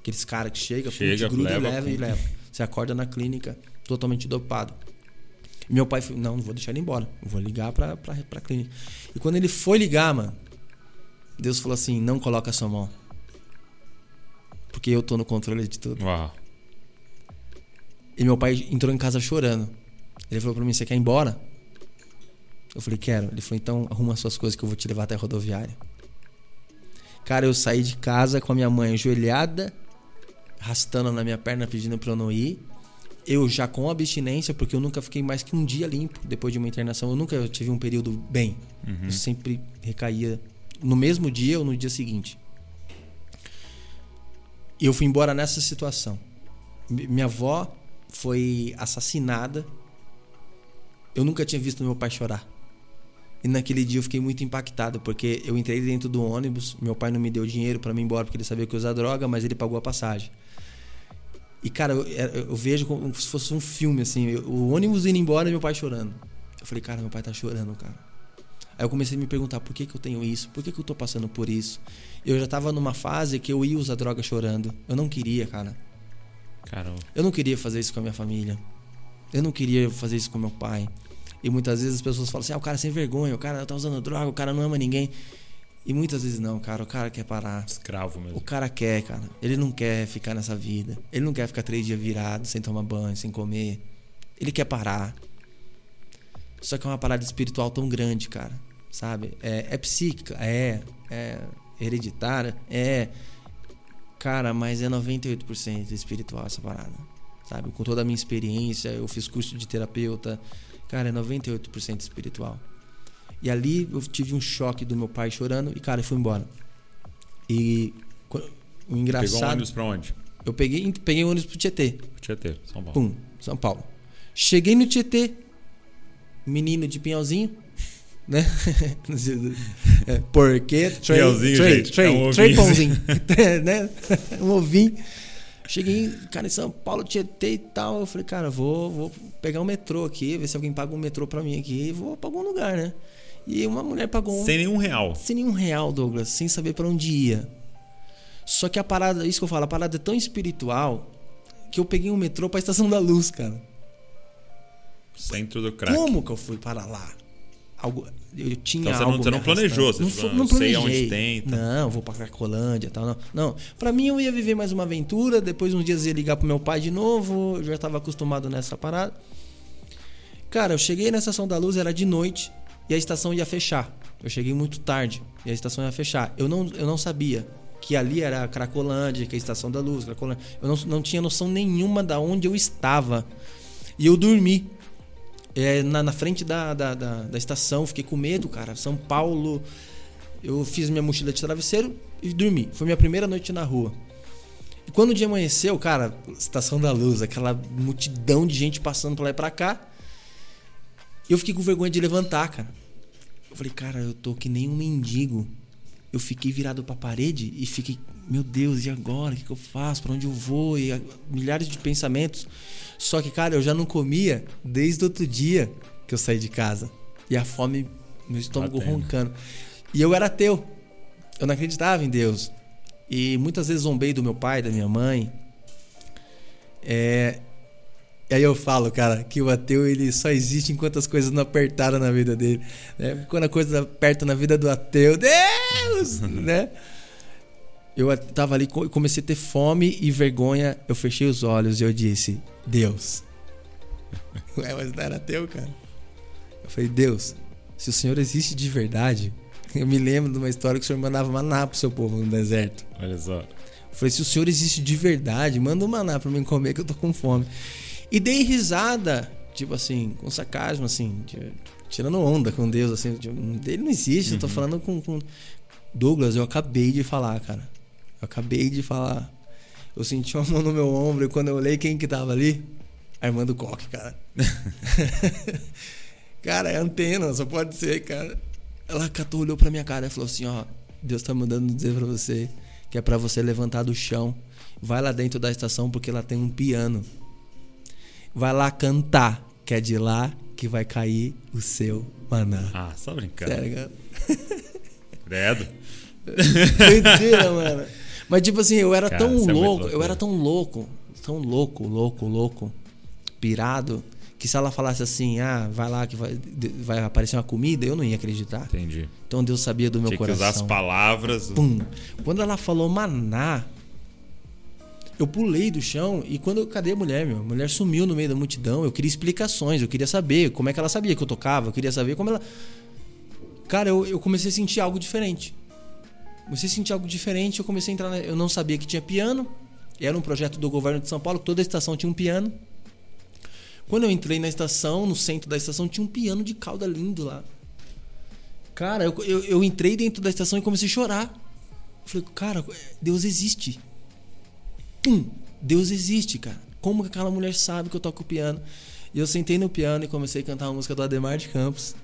Aqueles caras que chegam, Chega, te gruda leva, e e leva. Você acorda na clínica totalmente dopado. Meu pai falou, não, não vou deixar ele embora. Vou ligar pra, pra, pra clínica. E quando ele foi ligar, mano, Deus falou assim, não coloca a sua mão. Porque eu tô no controle de tudo. Uau. E meu pai entrou em casa chorando. Ele falou pra mim, você quer ir embora? Eu falei, quero. Ele falou, então arruma suas coisas que eu vou te levar até a rodoviária. Cara, eu saí de casa com a minha mãe ajoelhada, arrastando na minha perna, pedindo pra eu não ir. Eu já com abstinência, porque eu nunca fiquei mais que um dia limpo depois de uma internação. Eu nunca tive um período bem. Eu sempre recaía no mesmo dia ou no dia seguinte. E eu fui embora nessa situação. Mi- Minha avó foi assassinada. Eu nunca tinha visto meu pai chorar. E naquele dia eu fiquei muito impactado, porque eu entrei dentro do ônibus, meu pai não me deu dinheiro pra mim ir embora porque ele sabia que eu ia usar droga, mas ele pagou a passagem. E cara, eu, eu vejo como se fosse um filme assim, eu- o ônibus indo embora e meu pai chorando. Eu falei, cara, meu pai tá chorando, cara. Aí eu comecei a me perguntar por que, que eu tenho isso, por que, que eu tô passando por isso. Eu já tava numa fase que eu ia usar droga chorando. Eu não queria, cara. Caramba. Eu não queria fazer isso com a minha família. Eu não queria fazer isso com meu pai. E muitas vezes as pessoas falam assim: ah, o cara é sem vergonha, o cara tá usando droga, o cara não ama ninguém. E muitas vezes não, cara. O cara quer parar. Escravo O mesmo. cara quer, cara. Ele não quer ficar nessa vida. Ele não quer ficar três dias virado, sem tomar banho, sem comer. Ele quer parar. Só que é uma parada espiritual tão grande, cara. Sabe? É, é psíquica, é. É hereditária, é. Cara, mas é 98% espiritual essa parada. Sabe? Com toda a minha experiência, eu fiz curso de terapeuta. Cara, é 98% espiritual. E ali eu tive um choque do meu pai chorando e, cara, eu fui embora. E o Pegou um engraçado. ônibus pra onde? eu peguei, peguei o ônibus pro Tietê. Tietê, São Paulo. Pum, São Paulo. Cheguei no Tietê, menino de pinhalzinho, né? É, Porque Pinhalzinho, três, gente, é um pãozinho, né? Um ovinho. Cheguei, cara, em São Paulo, Tietê e tal. Eu falei, cara, vou, vou pegar um metrô aqui, ver se alguém paga um metrô pra mim aqui e vou pra algum lugar, né? E uma mulher pagou Sem nenhum real. sem nenhum real, Douglas, sem saber pra onde ia. Só que a parada, isso que eu falo, a parada é tão espiritual que eu peguei um metrô pra Estação da Luz, cara. Centro do crack. Como que eu fui para lá? Algo, eu tinha Então você não- algo você não planejou, você não, tipo, fo- não sei planejei. aonde tem, tá. Não, vou pra Cracolândia e tal. Não, não. Pra mim eu ia viver mais uma aventura, depois uns dias ia ligar pro meu pai de novo, eu já tava acostumado nessa parada. Cara, eu cheguei na Estação da Luz, era de noite, e a estação ia fechar. Eu cheguei muito tarde, e a estação ia fechar. Eu não, eu não sabia que ali era a Cracolândia, que é a Estação da Luz, Cracolândia. Eu não, não tinha noção nenhuma da onde eu estava. E eu dormi é, na, na frente da, da, da, da estação, fiquei com medo, cara. São Paulo. Eu fiz minha mochila de travesseiro e dormi. Foi minha primeira noite na rua. E quando o dia amanheceu, cara, Estação da Luz, aquela multidão de gente passando pra lá e pra cá. Eu fiquei com vergonha de levantar, cara. Eu falei, cara, eu tô que nem um mendigo. Eu fiquei virado pra parede e fiquei, meu Deus, e agora? O que, que eu faço? Pra onde eu vou? E ah, milhares de pensamentos. Só que, cara, eu já não comia desde outro dia que eu saí de casa. E a fome, meu estômago Batendo. roncando. E eu era ateu. Eu não acreditava em Deus. E muitas vezes zombei do meu pai, da minha mãe. É, e aí eu falo, cara, que o ateu ele só existe enquanto as coisas não apertaram na vida dele. Né? Quando a coisa aperta na vida do ateu, Deus! né? Eu tava ali, co- comecei a ter fome e vergonha. Eu fechei os olhos e eu disse, Deus. Ué, mas não era ateu, cara. Eu falei, Deus, se o Senhor existe de verdade, eu me lembro de uma história que o Senhor mandava maná pro seu povo no deserto. Olha só. Eu falei, se o senhor existe de verdade, manda um maná pra mim comer que eu tô com fome. E dei risada, tipo assim, com sarcasmo, assim, de- tirando onda com Deus, assim. ele não existe, eu tô falando com, com. Douglas, eu acabei de falar, cara. Eu acabei de falar. Eu senti uma mão no meu ombro e quando eu olhei quem que tava ali, a irmã do coque, cara. cara, é antena, só pode ser, cara. Ela catou, olhou pra minha cara e falou assim: Ó, Deus tá mandando dizer pra você que é pra você levantar do chão. Vai lá dentro da estação porque lá tem um piano. Vai lá cantar, que é de lá que vai cair o seu maná. Ah, só brincando. Sério, cara. Credo. Doideira, mano. Mas, tipo assim, eu era Cara, tão isso é louco, eu era tão louco, tão louco, louco, louco, pirado, que se ela falasse assim, ah, vai lá que vai, vai aparecer uma comida, eu não ia acreditar. Entendi. Então Deus sabia do meu Tinha que coração. usar as palavras. Pum. Quando ela falou maná, eu pulei do chão e quando eu, cadê a mulher, meu? A mulher sumiu no meio da multidão. Eu queria explicações, eu queria saber como é que ela sabia que eu tocava, eu queria saber como ela. Cara, eu, eu comecei a sentir algo diferente. Comecei a sentir algo diferente, eu comecei a entrar. na- Eu não sabia que tinha piano. Era um projeto do governo de São Paulo, toda a estação tinha um piano. Quando eu entrei na estação, no centro da estação, tinha um piano de cauda lindo lá. Cara, eu, eu, eu entrei dentro da estação e comecei a chorar. Eu falei, cara, Deus existe. Pum! Deus existe, cara. Como que aquela mulher sabe que eu toco piano? E eu sentei no piano e comecei a cantar uma música do Ademar de Campos.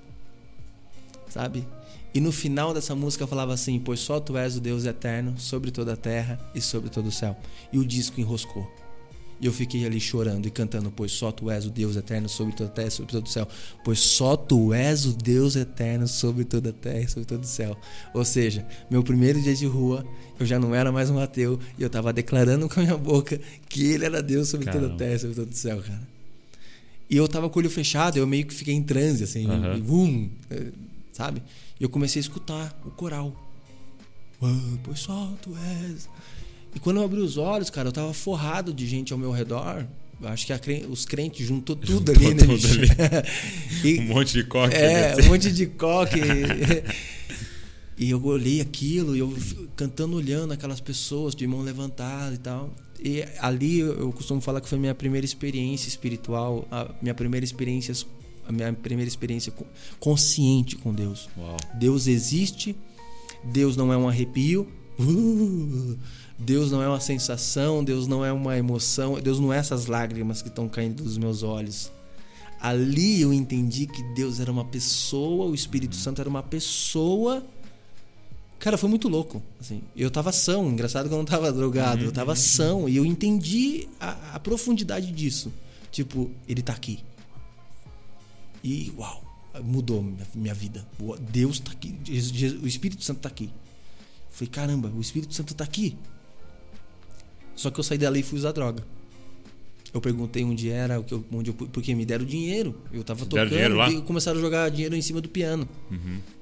Sabe? E no final dessa música eu falava assim: Pois só tu és o Deus eterno sobre toda a terra e sobre todo o céu. E o disco enroscou. E eu fiquei ali chorando e cantando: Pois só tu és o Deus eterno sobre toda a terra e sobre todo o céu. Pois só tu és o Deus eterno sobre toda a terra e sobre todo o céu. Ou seja, meu primeiro dia de rua, eu já não era mais um ateu e eu tava declarando com a minha boca que ele era Deus sobre toda a Caramba. terra e sobre todo o céu, cara. E eu tava com o olho fechado, eu meio que fiquei em transe, assim, Aham. e eh, sabe? E eu comecei a escutar o coral. Ah, pois só tu és. E quando eu abri os olhos, cara, eu tava forrado de gente ao meu redor. Eu Acho que a cren- os crentes juntou tudo Juntou ali, né, tudo ali. E- Um monte de coque. é, né? um monte de coque. e eu olhei aquilo, e eu cantando, olhando aquelas pessoas de mão levantada e tal. E ali eu costumo falar que foi minha primeira experiência espiritual, a minha primeira experiência, a minha primeira experiência co- consciente com Deus. Uau. Deus existe, Deus não é um arrepio, uh, Deus não é uma sensação, Deus não é uma emoção, Deus não é essas lágrimas que estão caindo dos meus olhos. Ali eu entendi que Deus era uma pessoa, o Espírito Santo era uma pessoa. Cara, foi muito louco. Assim, eu tava são, engraçado que eu não tava drogado, eu tava são e eu entendi a, a profundidade disso. Tipo, ele tá aqui. E uau, mudou minha, vida. Deus tá aqui, o Espírito Santo tá aqui. Falei, caramba, o Espírito Santo tá aqui. Só que eu saí dali e fui usar droga. Eu perguntei onde era, o que eu- onde eu, porque me deram dinheiro. Eu tava Deram tocando dinheiro lá? Uhum. e começaram a jogar dinheiro em cima do piano.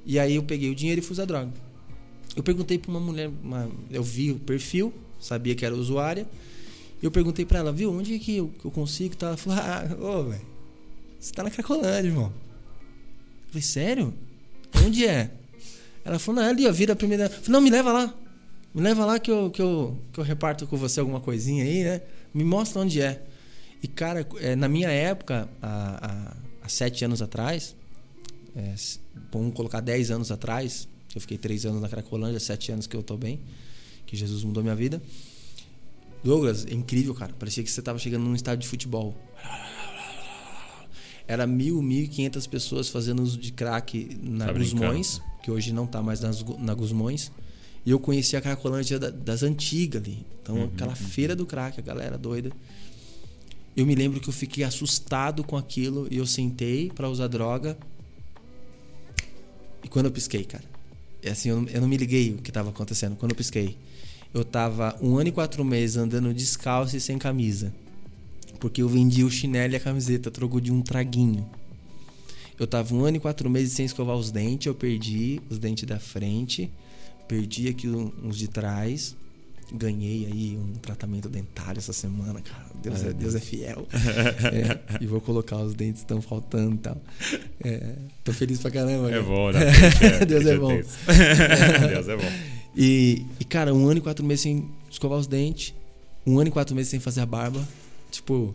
E aí eu peguei o dinheiro e fui usar droga. Eu perguntei pra uma mulher, uma- eu vi o perfil, sabia que era usuária. Eu perguntei pra ela, viu, onde é que eu, que eu consigo? Ela falou, ah, ô, velho, você tá na Cracolândia, irmão. Eu falei, sério? Onde é? Ela falou, não, é ali, ó, vira a primeira. Eu falei, não, me leva lá. Me leva lá que eu, que, eu, que eu reparto com você alguma coisinha aí, né? Me mostra onde é. E, cara, é, na minha época, há, há, há sete anos atrás, é, vamos colocar dez anos atrás, eu fiquei três anos na Cracolândia, sete anos que eu tô bem, que Jesus mudou minha vida. Douglas, é incrível, cara. Parecia que você tava chegando num estádio de futebol. Era mil, mil e quinhentas pessoas fazendo uso de crack na Gusmões, que hoje não tá mais nas, na Gusmões. E eu conheci a Cracolândia da- das antigas ali. Então, aquela feira do crack, a galera doida. Eu me lembro que eu fiquei assustado com aquilo e eu sentei pra usar droga. E quando eu pisquei, cara, é assim, eu não, eu não me liguei o que tava acontecendo. Quando eu pisquei, eu tava um ano e quatro meses andando descalço e sem camisa. Porque eu vendi o chinelo e a camiseta, troco de um traguinho. Eu tava um ano e quatro meses sem escovar os dentes, eu perdi os dentes da frente, perdi aqui uns de trás, ganhei aí um tratamento dentário essa semana, cara. Deus é, Deus é fiel. É, e vou colocar os dentes que estão faltando e tal. É, tô feliz pra caramba. É bom, né? Deus é bom. Deus é bom. E, e, cara, um ano e quatro meses sem escovar os dentes, um ano e quatro meses sem fazer a barba. Tipo,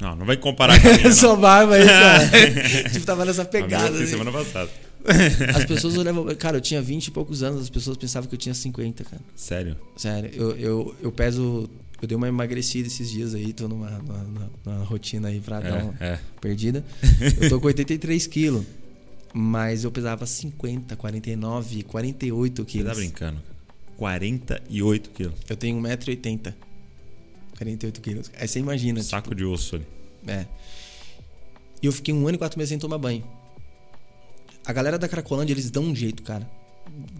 Não, não vai comparar com a minha, só barba aí, cara. tipo, tava nessa pegada. assim. semana passada. As pessoas olhavam. Cara, eu tinha 20 e poucos anos, as pessoas pensavam que eu tinha 50, cara. Sério? Sério, eu, eu, eu peso. Eu dei uma emagrecida esses dias aí, tô numa, numa, numa- rotina aí pra dar uma É, é. perdida. Eu tô com 83 quilos. Mas eu pesava 50, 49, 48 Você quilos. tá brincando. 48 quilos. Eu tenho 1,80m. 48 quilos. Aí você imagina. Saco de osso ali. Tipo, é. E eu fiquei um ano e quatro meses sem tomar banho. A galera da Cracolândia, eles dão um jeito, cara.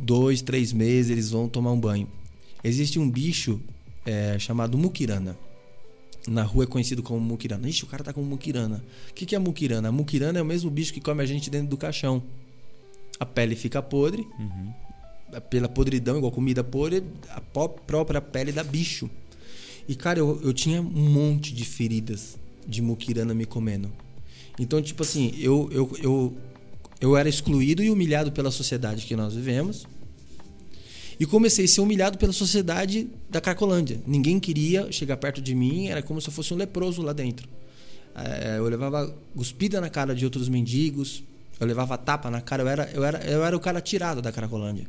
Dois, três meses, eles vão tomar um banho. Existe um bicho é, chamado muquirana. Na rua é conhecido como muquirana. Ixi, o cara tá com muquirana. O que, que é muquirana? A muquirana é o mesmo bicho que come a gente dentro do caixão. A pele fica podre. Uhum. Pela podridão, igual comida podre, a própria pele dá bicho. E, cara, eu, eu tinha um monte de feridas de muquirana me comendo. Então, tipo assim, eu, eu, eu, eu era excluído e humilhado pela sociedade que nós vivemos. E comecei a ser humilhado pela sociedade da Cracolândia. Ninguém queria chegar perto de mim, era como se eu fosse um leproso lá dentro. É, eu levava cuspida na cara de outros mendigos, eu levava tapa na cara, eu era, eu era, eu era o cara tirado da Cracolândia.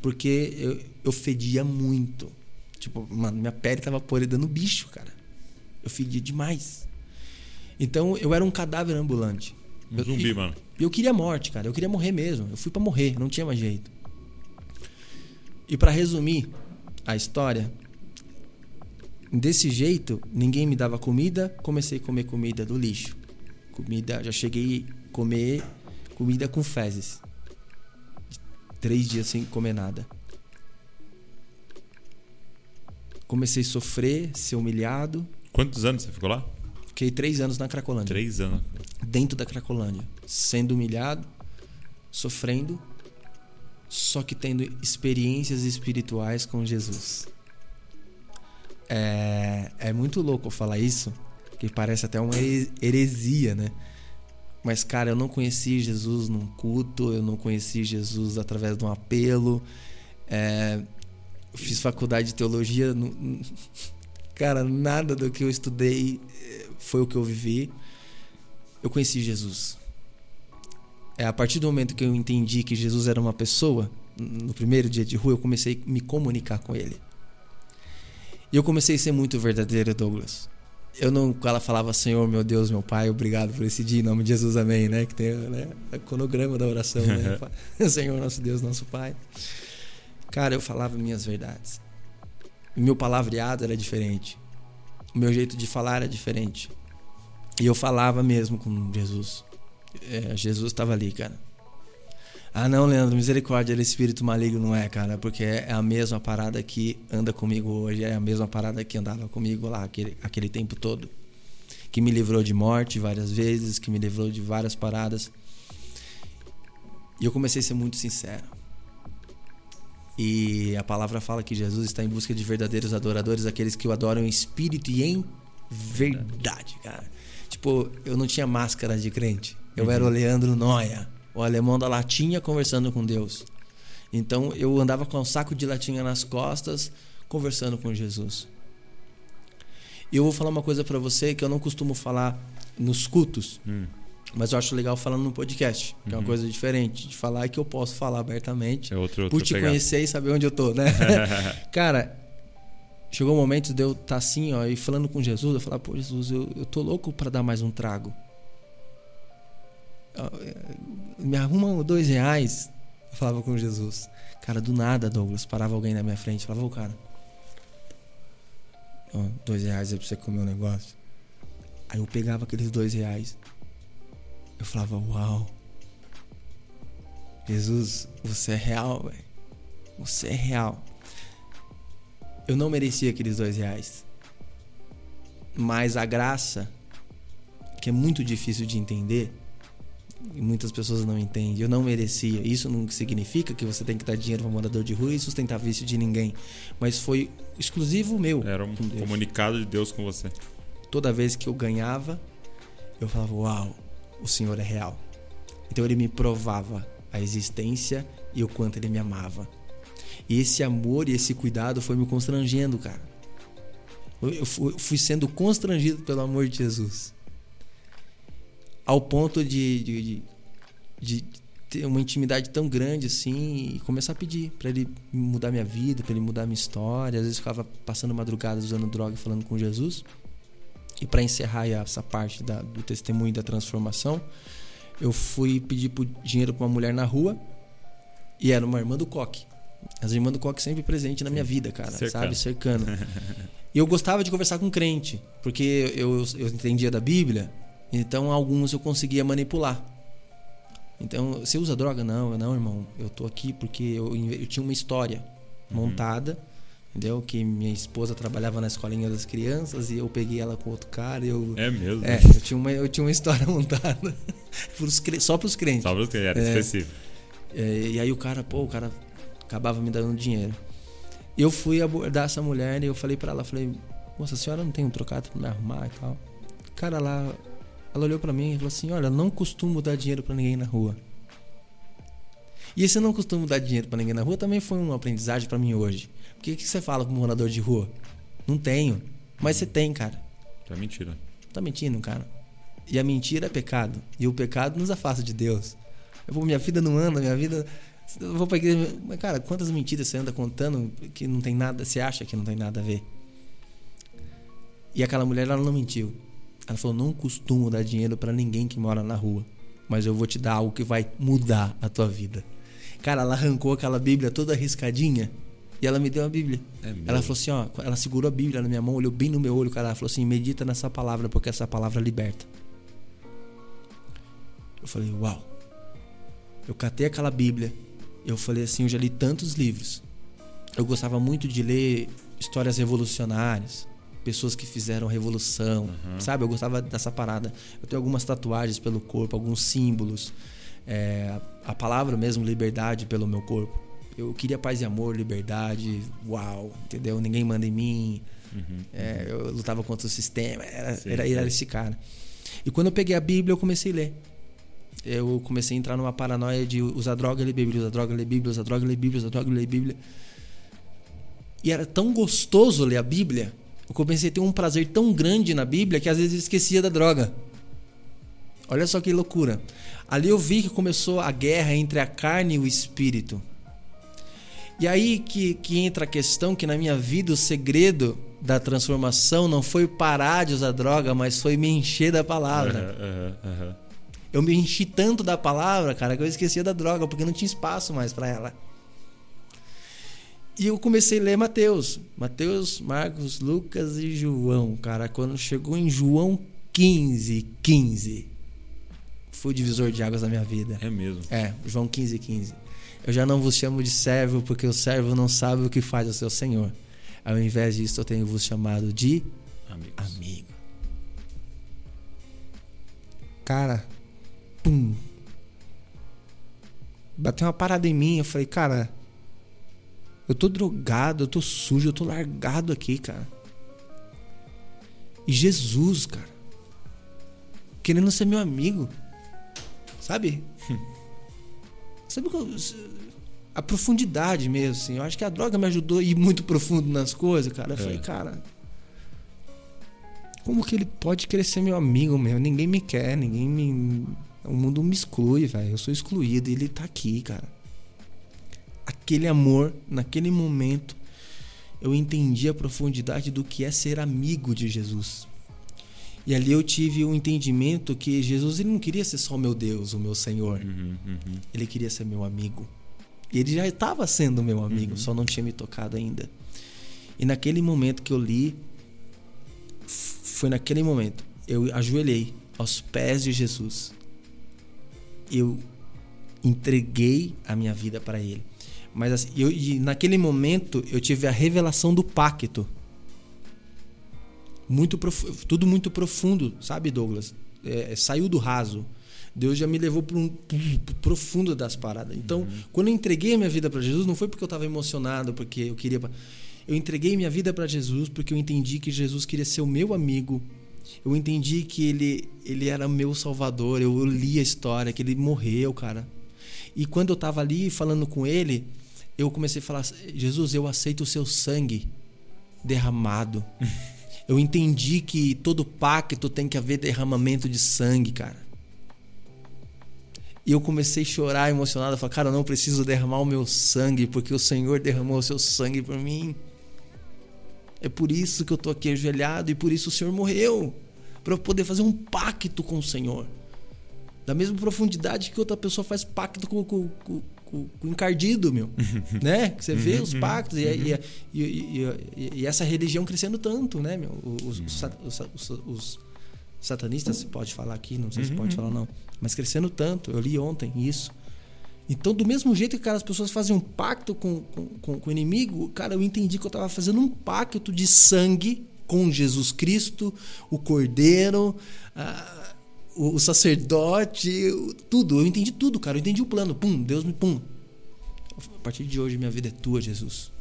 Porque eu, eu fedia muito. Tipo, mano, minha pele tava podre dando bicho, cara. Eu fedia demais. Então eu era um cadáver ambulante. Um Eu- zumbi, e- mano. E eu queria morte, cara. Eu queria morrer mesmo. Eu fui pra morrer, não tinha mais jeito. E pra resumir a história, desse jeito, ninguém me dava comida, comecei a comer comida do lixo. Comida, já cheguei a comer comida com fezes. Três dias sem comer nada. Comecei a sofrer, ser humilhado. Quantos anos você ficou lá? Fiquei três anos na Cracolândia Três anos. dentro da Cracolândia, sendo humilhado, sofrendo, só que tendo experiências espirituais com Jesus. É, é muito louco eu falar isso, que parece até uma here- heresia, né? Mas, cara, eu não conheci Jesus num culto, eu não conheci Jesus através de um apelo. É, eu fiz faculdade de teologia. não- cara, nada do que eu estudei eh, foi o que eu vivi eu conheci Jesus. É a partir do momento que eu entendi que Jesus era uma pessoa, no primeiro dia de rua, eu comecei a me comunicar com ele. E eu comecei a ser muito verdadeiro, Douglas. Eu não, ela falava, Senhor, meu Deus, meu Pai, obrigado por esse dia, em nome de Jesus, amém, né? Que tem né? o cronograma da oração, né? Senhor, nosso Deus, nosso Pai. Cara, eu falava minhas verdades. O meu palavreado era diferente. O meu jeito de falar era diferente. E eu falava mesmo com Jesus. É, Jesus estava ali, cara. Ah, não, Leandro, misericórdia, ele é espírito maligno, não é, cara, porque é a mesma parada que anda comigo hoje, é a mesma parada que andava comigo lá aquele, aquele tempo todo. Que me livrou de morte várias vezes, que me livrou de várias paradas. E eu comecei a ser muito sincero. E a palavra fala que Jesus está em busca de verdadeiros adoradores, aqueles que o adoram em espírito e em verdade, cara. Tipo, eu não tinha máscara de crente. Eu era o Leandro Noia, o alemão da latinha conversando com Deus. Então eu andava com um saco de latinha nas costas, conversando com Jesus. E eu vou falar uma coisa pra você que eu não costumo falar nos cultos, Hum. Mas eu acho legal falando no podcast, que é uma coisa diferente de falar que eu posso falar abertamente É outro, por outro te pegada. conhecer e saber onde eu tô, né? Cara, chegou o momento de eu estar assim, ó, e falando com Jesus, eu falar, pô, Jesus, eu, eu tô louco pra dar mais um trago. É, Me arruma dois reais. Eu falava com Jesus. Cara, do nada, Douglas, parava alguém na minha frente, falava, ô cara, ó, dois reais aí pra você comer um negócio. Aí eu pegava aqueles dois reais. Eu falava, uau. Jesus, você é real, velho. Você é real. Eu não merecia aqueles dois reais. Mas a graça, que é muito difícil de entender, e muitas pessoas não entendem, eu não merecia. Isso não significa que você tem que dar dinheiro para morador de rua e sustentar vício de ninguém. Mas foi exclusivo meu. Era um comunicado de Deus com você. Toda vez que eu ganhava, eu falava: Uau, o Senhor é real. Então ele me provava a existência e o quanto ele me amava. E esse amor e esse cuidado foi me constrangendo, cara. Eu- fui sendo constrangido pelo amor de Jesus. Ao ponto de, de, de, de ter uma intimidade tão grande assim e começar a pedir para ele mudar minha vida, para ele mudar minha história. Às vezes eu ficava passando madrugadas usando droga e falando com Jesus. E para encerrar essa parte da- do testemunho da transformação, eu fui pedir dinheiro para uma mulher na rua e era uma irmã do coque. As irmãs do coque sempre presente na minha vida, cara, Cercando. sabe? Cercando. e eu gostava de conversar com crente, porque eu, eu entendia da Bíblia, então alguns eu conseguia manipular. Então, você usa droga? Não, eu não, irmão. Eu tô aqui porque eu, eu tinha uma história montada Entendeu? Que minha esposa trabalhava na escolinha das crianças e eu peguei ela com outro cara. Eu, É mesmo? é, eu tinha uma, eu tinha uma história montada pros só pros crentes. Só porque era É. específico. É, e aí o cara, pô, o cara acabava me dando dinheiro. Eu fui abordar essa mulher e eu falei pra ela, falei, moça, a senhora não tem um trocado pra me arrumar e tal? Cara, lá, ela olhou pra mim e falou assim, olha, não costumo dar dinheiro pra ninguém na rua. E esse não costumo dar dinheiro pra ninguém na rua também foi uma aprendizagem pra mim hoje. O que, que você fala com um morador de rua? Não tenho. Mas você tem, cara. É mentira. Tá mentindo, cara. E a mentira é pecado. E o pecado nos afasta de Deus. Eu vou, minha vida não anda, minha vida. Eu vou pra igreja. Mas, cara, quantas mentiras você anda contando que não tem nada. Você acha que não tem nada a ver? E aquela mulher, ela não mentiu. Ela falou: não costumo dar dinheiro pra ninguém que mora na rua. Mas eu vou te dar algo que vai mudar a tua vida. Cara, ela arrancou aquela Bíblia toda arriscadinha. E ela me deu a Bíblia. É ela falou assim, ó, ela segurou a Bíblia na minha mão, olhou bem no meu olho, cara, ela falou assim, medita nessa palavra, porque essa palavra liberta. Eu falei, uau. Eu catei aquela Bíblia, eu falei assim, eu já li tantos livros. Eu gostava muito de ler histórias revolucionárias, pessoas que fizeram revolução, sabe? Eu gostava dessa parada. Eu tenho algumas tatuagens pelo corpo, alguns símbolos, é, a palavra mesmo, liberdade, pelo meu corpo. Eu queria paz e amor, liberdade, uau, entendeu? Ninguém manda em mim. É, eu lutava contra o sistema, era, Sim, era, era esse cara. E quando eu peguei a Bíblia, eu comecei a ler. Eu comecei a entrar numa paranoia de usar droga, ler Bíblia, usar droga, ler Bíblia, usar droga, ler Bíblia, usar droga, ler Bíblia. E era tão gostoso ler a Bíblia, eu comecei a ter um prazer tão grande na Bíblia que às vezes eu esquecia da droga. Olha só que loucura. Ali eu vi que começou a guerra entre a carne e o espírito. E aí que, que entra a questão que na minha vida o segredo da transformação não foi parar de usar droga, mas foi me encher da palavra. Aham, aham. Eu me enchi tanto da palavra, cara, que eu esquecia da droga, porque não tinha espaço mais pra ela. E eu comecei a ler Mateus. Mateus, Marcos, Lucas e João, cara. Quando chegou em João 15, 15, foi o divisor de águas da minha vida. É mesmo. É, João 15, 15. Eu já não vos chamo de servo, porque o servo não sabe o que faz o seu senhor. Ao invés disso, eu tenho vos chamado de Amigos. amigo. Cara, pum. Bateu uma parada em mim, eu falei, cara, eu tô drogado, eu tô sujo, eu tô largado aqui, cara. E Jesus, cara, querendo ser meu amigo, sabe? Sabe a profundidade mesmo, assim. Eu acho que a droga me ajudou a ir muito profundo nas coisas, cara. Eu É. falei, cara, como que ele pode querer ser meu amigo, meu? Ninguém me quer, ninguém me. O mundo me exclui, velho. Eu sou excluído e ele tá aqui, cara. Aquele amor, naquele momento, eu entendi a profundidade do que é ser amigo de Jesus. E ali eu tive o entendimento que Jesus ele não queria ser só meu Deus, o meu Senhor. Uhum, uhum. Ele queria ser meu amigo. E ele já estava sendo meu amigo, só não tinha me tocado ainda. E naquele momento que eu li, foi naquele momento, eu ajoelhei aos pés de Jesus. Eu entreguei a minha vida para ele. Mas assim, eu, naquele momento eu tive a revelação do pacto. Muito tudo muito profundo, sabe, Douglas? É, saiu do raso. Deus já me levou para um pro profundo das paradas. Então, quando eu entreguei minha vida para Jesus, não foi porque eu estava emocionado, porque eu queria. Eu entreguei minha vida para Jesus porque eu entendi que Jesus queria ser o meu amigo. Eu entendi que ele, ele era meu salvador. Eu, eu li a história, que ele morreu, cara. E quando eu estava ali falando com ele, eu comecei a falar: Jesus, eu aceito o seu sangue derramado. eu entendi que todo pacto tem que haver derramamento de sangue, cara. E eu comecei a chorar emocionado, falar, cara, eu não preciso derramar o meu sangue, porque o Senhor derramou o seu sangue por mim. É por isso que eu tô aqui ajoelhado e por isso o Senhor morreu, para eu poder fazer um pacto com o Senhor. Da mesma profundidade que outra pessoa faz pacto com, com, com, com, com o encardido, meu. né? Que você vê os pactos e, e, e, e- e essa religião crescendo tanto, né, meu? Os, os, os, os- satanistas, se pode falar aqui, não sei se pode falar não, mas crescendo tanto. Eu li ontem isso. Então, do mesmo jeito que cara, as pessoas fazem um pacto com, com, com, com o inimigo, cara, eu entendi que eu estava fazendo um pacto de sangue com Jesus Cristo, o Cordeiro, a, o, o, sacerdote, tudo. Eu entendi tudo, cara. Eu entendi o plano. Pum, Deus me pum. A partir de hoje, minha vida é tua, Jesus.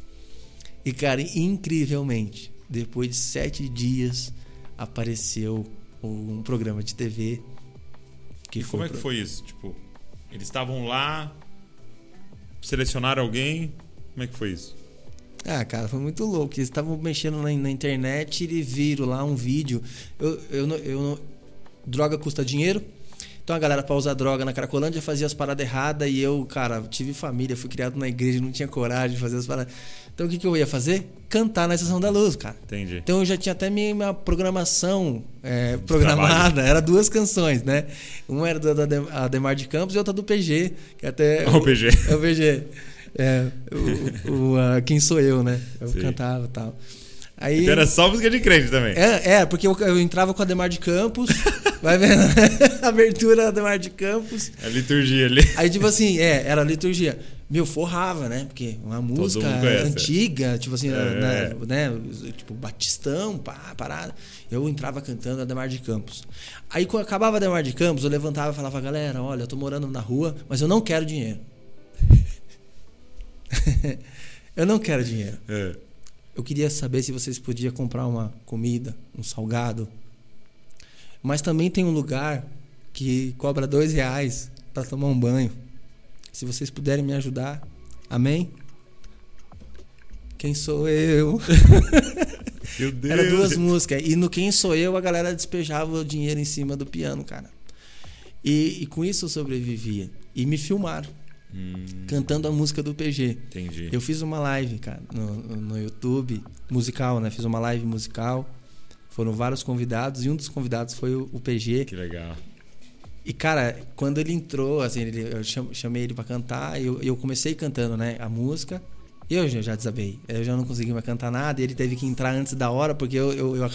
E, cara, incrivelmente, depois de sete dias, apareceu um programa de TV. Que e como é que foi isso? Tipo, eles estavam lá, selecionaram alguém. Como é que foi isso? Ah, cara, foi muito louco. Eles estavam mexendo na, na, internet e viram lá um vídeo. Eu, eu, eu, eu, droga custa dinheiro. Então a galera pra usar droga na Cracolândia fazia as paradas erradas e eu, cara, tive família, fui criado na igreja, não tinha coragem de fazer as paradas. Então o que, que eu ia fazer? Cantar na Estação da Luz, cara. Entendi. Então eu já tinha até minha, minha programação é, programada, trabalho. era duas canções, né? Uma era da, da Ademar de Campos e outra do PG, que até. O, o PG. É o PG. É, o, o uh, Quem Sou Eu, né? Eu Sim. cantava e tal. Aí, então era só música de crente também. É, é porque eu, eu entrava com a Ademar de Campos, vai vendo? Abertura Ademar de Campos. A liturgia ali. Aí, tipo assim, é, era a liturgia meu, forrava, né? Porque uma música antiga, tipo assim, é. né, né? Tipo, Batistão, pá, parada. Eu entrava cantando Ademar de Campos. Aí quando acabava Ademar de Campos, eu levantava e falava, galera, olha, eu tô morando na rua, mas eu não quero dinheiro. eu não quero dinheiro. É. Eu queria saber se vocês podiam comprar uma comida, um salgado. Mas também tem um lugar que cobra dois reais para tomar um banho. Se vocês puderem me ajudar, amém? Quem sou eu? Meu Deus. Era duas músicas. E no Quem Sou Eu, a galera despejava o dinheiro em cima do piano, cara. E, e com isso eu sobrevivia. E me filmaram. Hum. Cantando a música do PG. Entendi. Eu fiz uma live, cara, no, no YouTube, musical, né? Fiz uma live musical. Foram vários convidados e um dos convidados foi o, o PG. Que legal. E, cara, quando ele entrou, assim, ele, eu chamei ele para cantar, e eu, eu comecei cantando, né, a música. Eu já, desabei. Eu já não consegui mais cantar nada. Ele teve que entrar antes da hora, porque eu, eu, eu,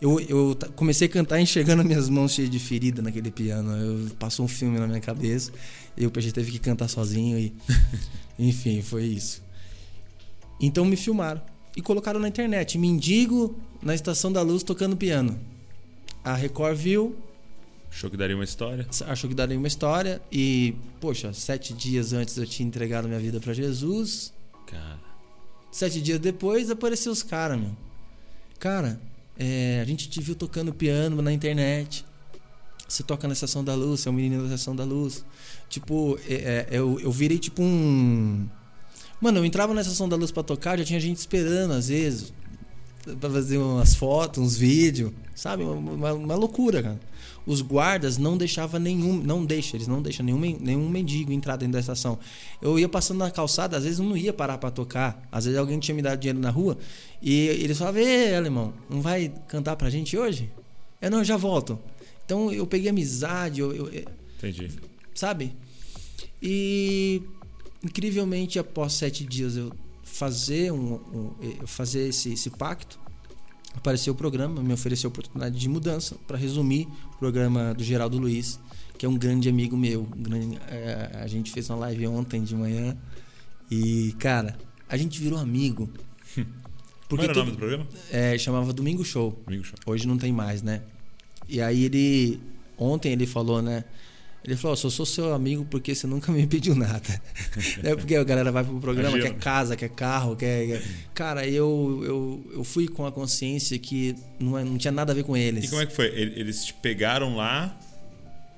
eu, eu comecei a cantar enxergando minhas mãos cheias de ferida naquele piano. Eu, passou um filme na minha cabeça. E o PG teve que cantar sozinho. E, enfim, foi isso. Então me filmaram. E colocaram na internet. Mendigo na Estação da Luz tocando piano. A Record viu, Achou que daria uma história? Achou que daria uma história. E, poxa, sete dias antes eu tinha entregado minha vida para Jesus. Cara. Sete dias depois apareceu os caras, meu. Cara, é, a gente te viu tocando piano na internet. Você toca na Estação da Luz, você é um menino da Estação da Luz. Tipo, é, é, eu, eu virei tipo um. Mano, eu entrava na Estação da Luz pra tocar, já tinha gente esperando às vezes. Pra fazer umas fotos, uns vídeos. Sabe? Uma, uma, uma loucura, cara os guardas não deixavam nenhum, não deixa, eles não deixam nenhum, nenhum mendigo entrar dentro da estação. Eu ia passando na calçada, às vezes eu não ia parar para tocar, às vezes alguém tinha me dado dinheiro na rua e eles falavam: "Ei, alemão, não vai cantar pra gente hoje?" Eu não, eu já volto. Então eu peguei amizade, eu, eu Entendi. Sabe? E incrivelmente após sete dias eu fazer um, um fazer esse, esse pacto apareceu o programa, me ofereceu a oportunidade de mudança. Para resumir, o programa do Geraldo Luiz, que é um grande amigo meu. Um grande, é, a gente fez uma live ontem de manhã e, cara, a gente virou amigo. Porque Qual era o nome do programa? É, chamava Domingo Show. Domingo Show. Hoje não tem mais, né? E aí ele. Ontem ele falou, né? Ele falou: só sou seu amigo porque você nunca me pediu nada. é porque a galera vai pro programa, Imagina. quer casa, quer carro, quer. Cara, eu, eu, eu fui com a consciência que não, é, não tinha nada a ver com eles. E como é que foi? Eles te pegaram lá,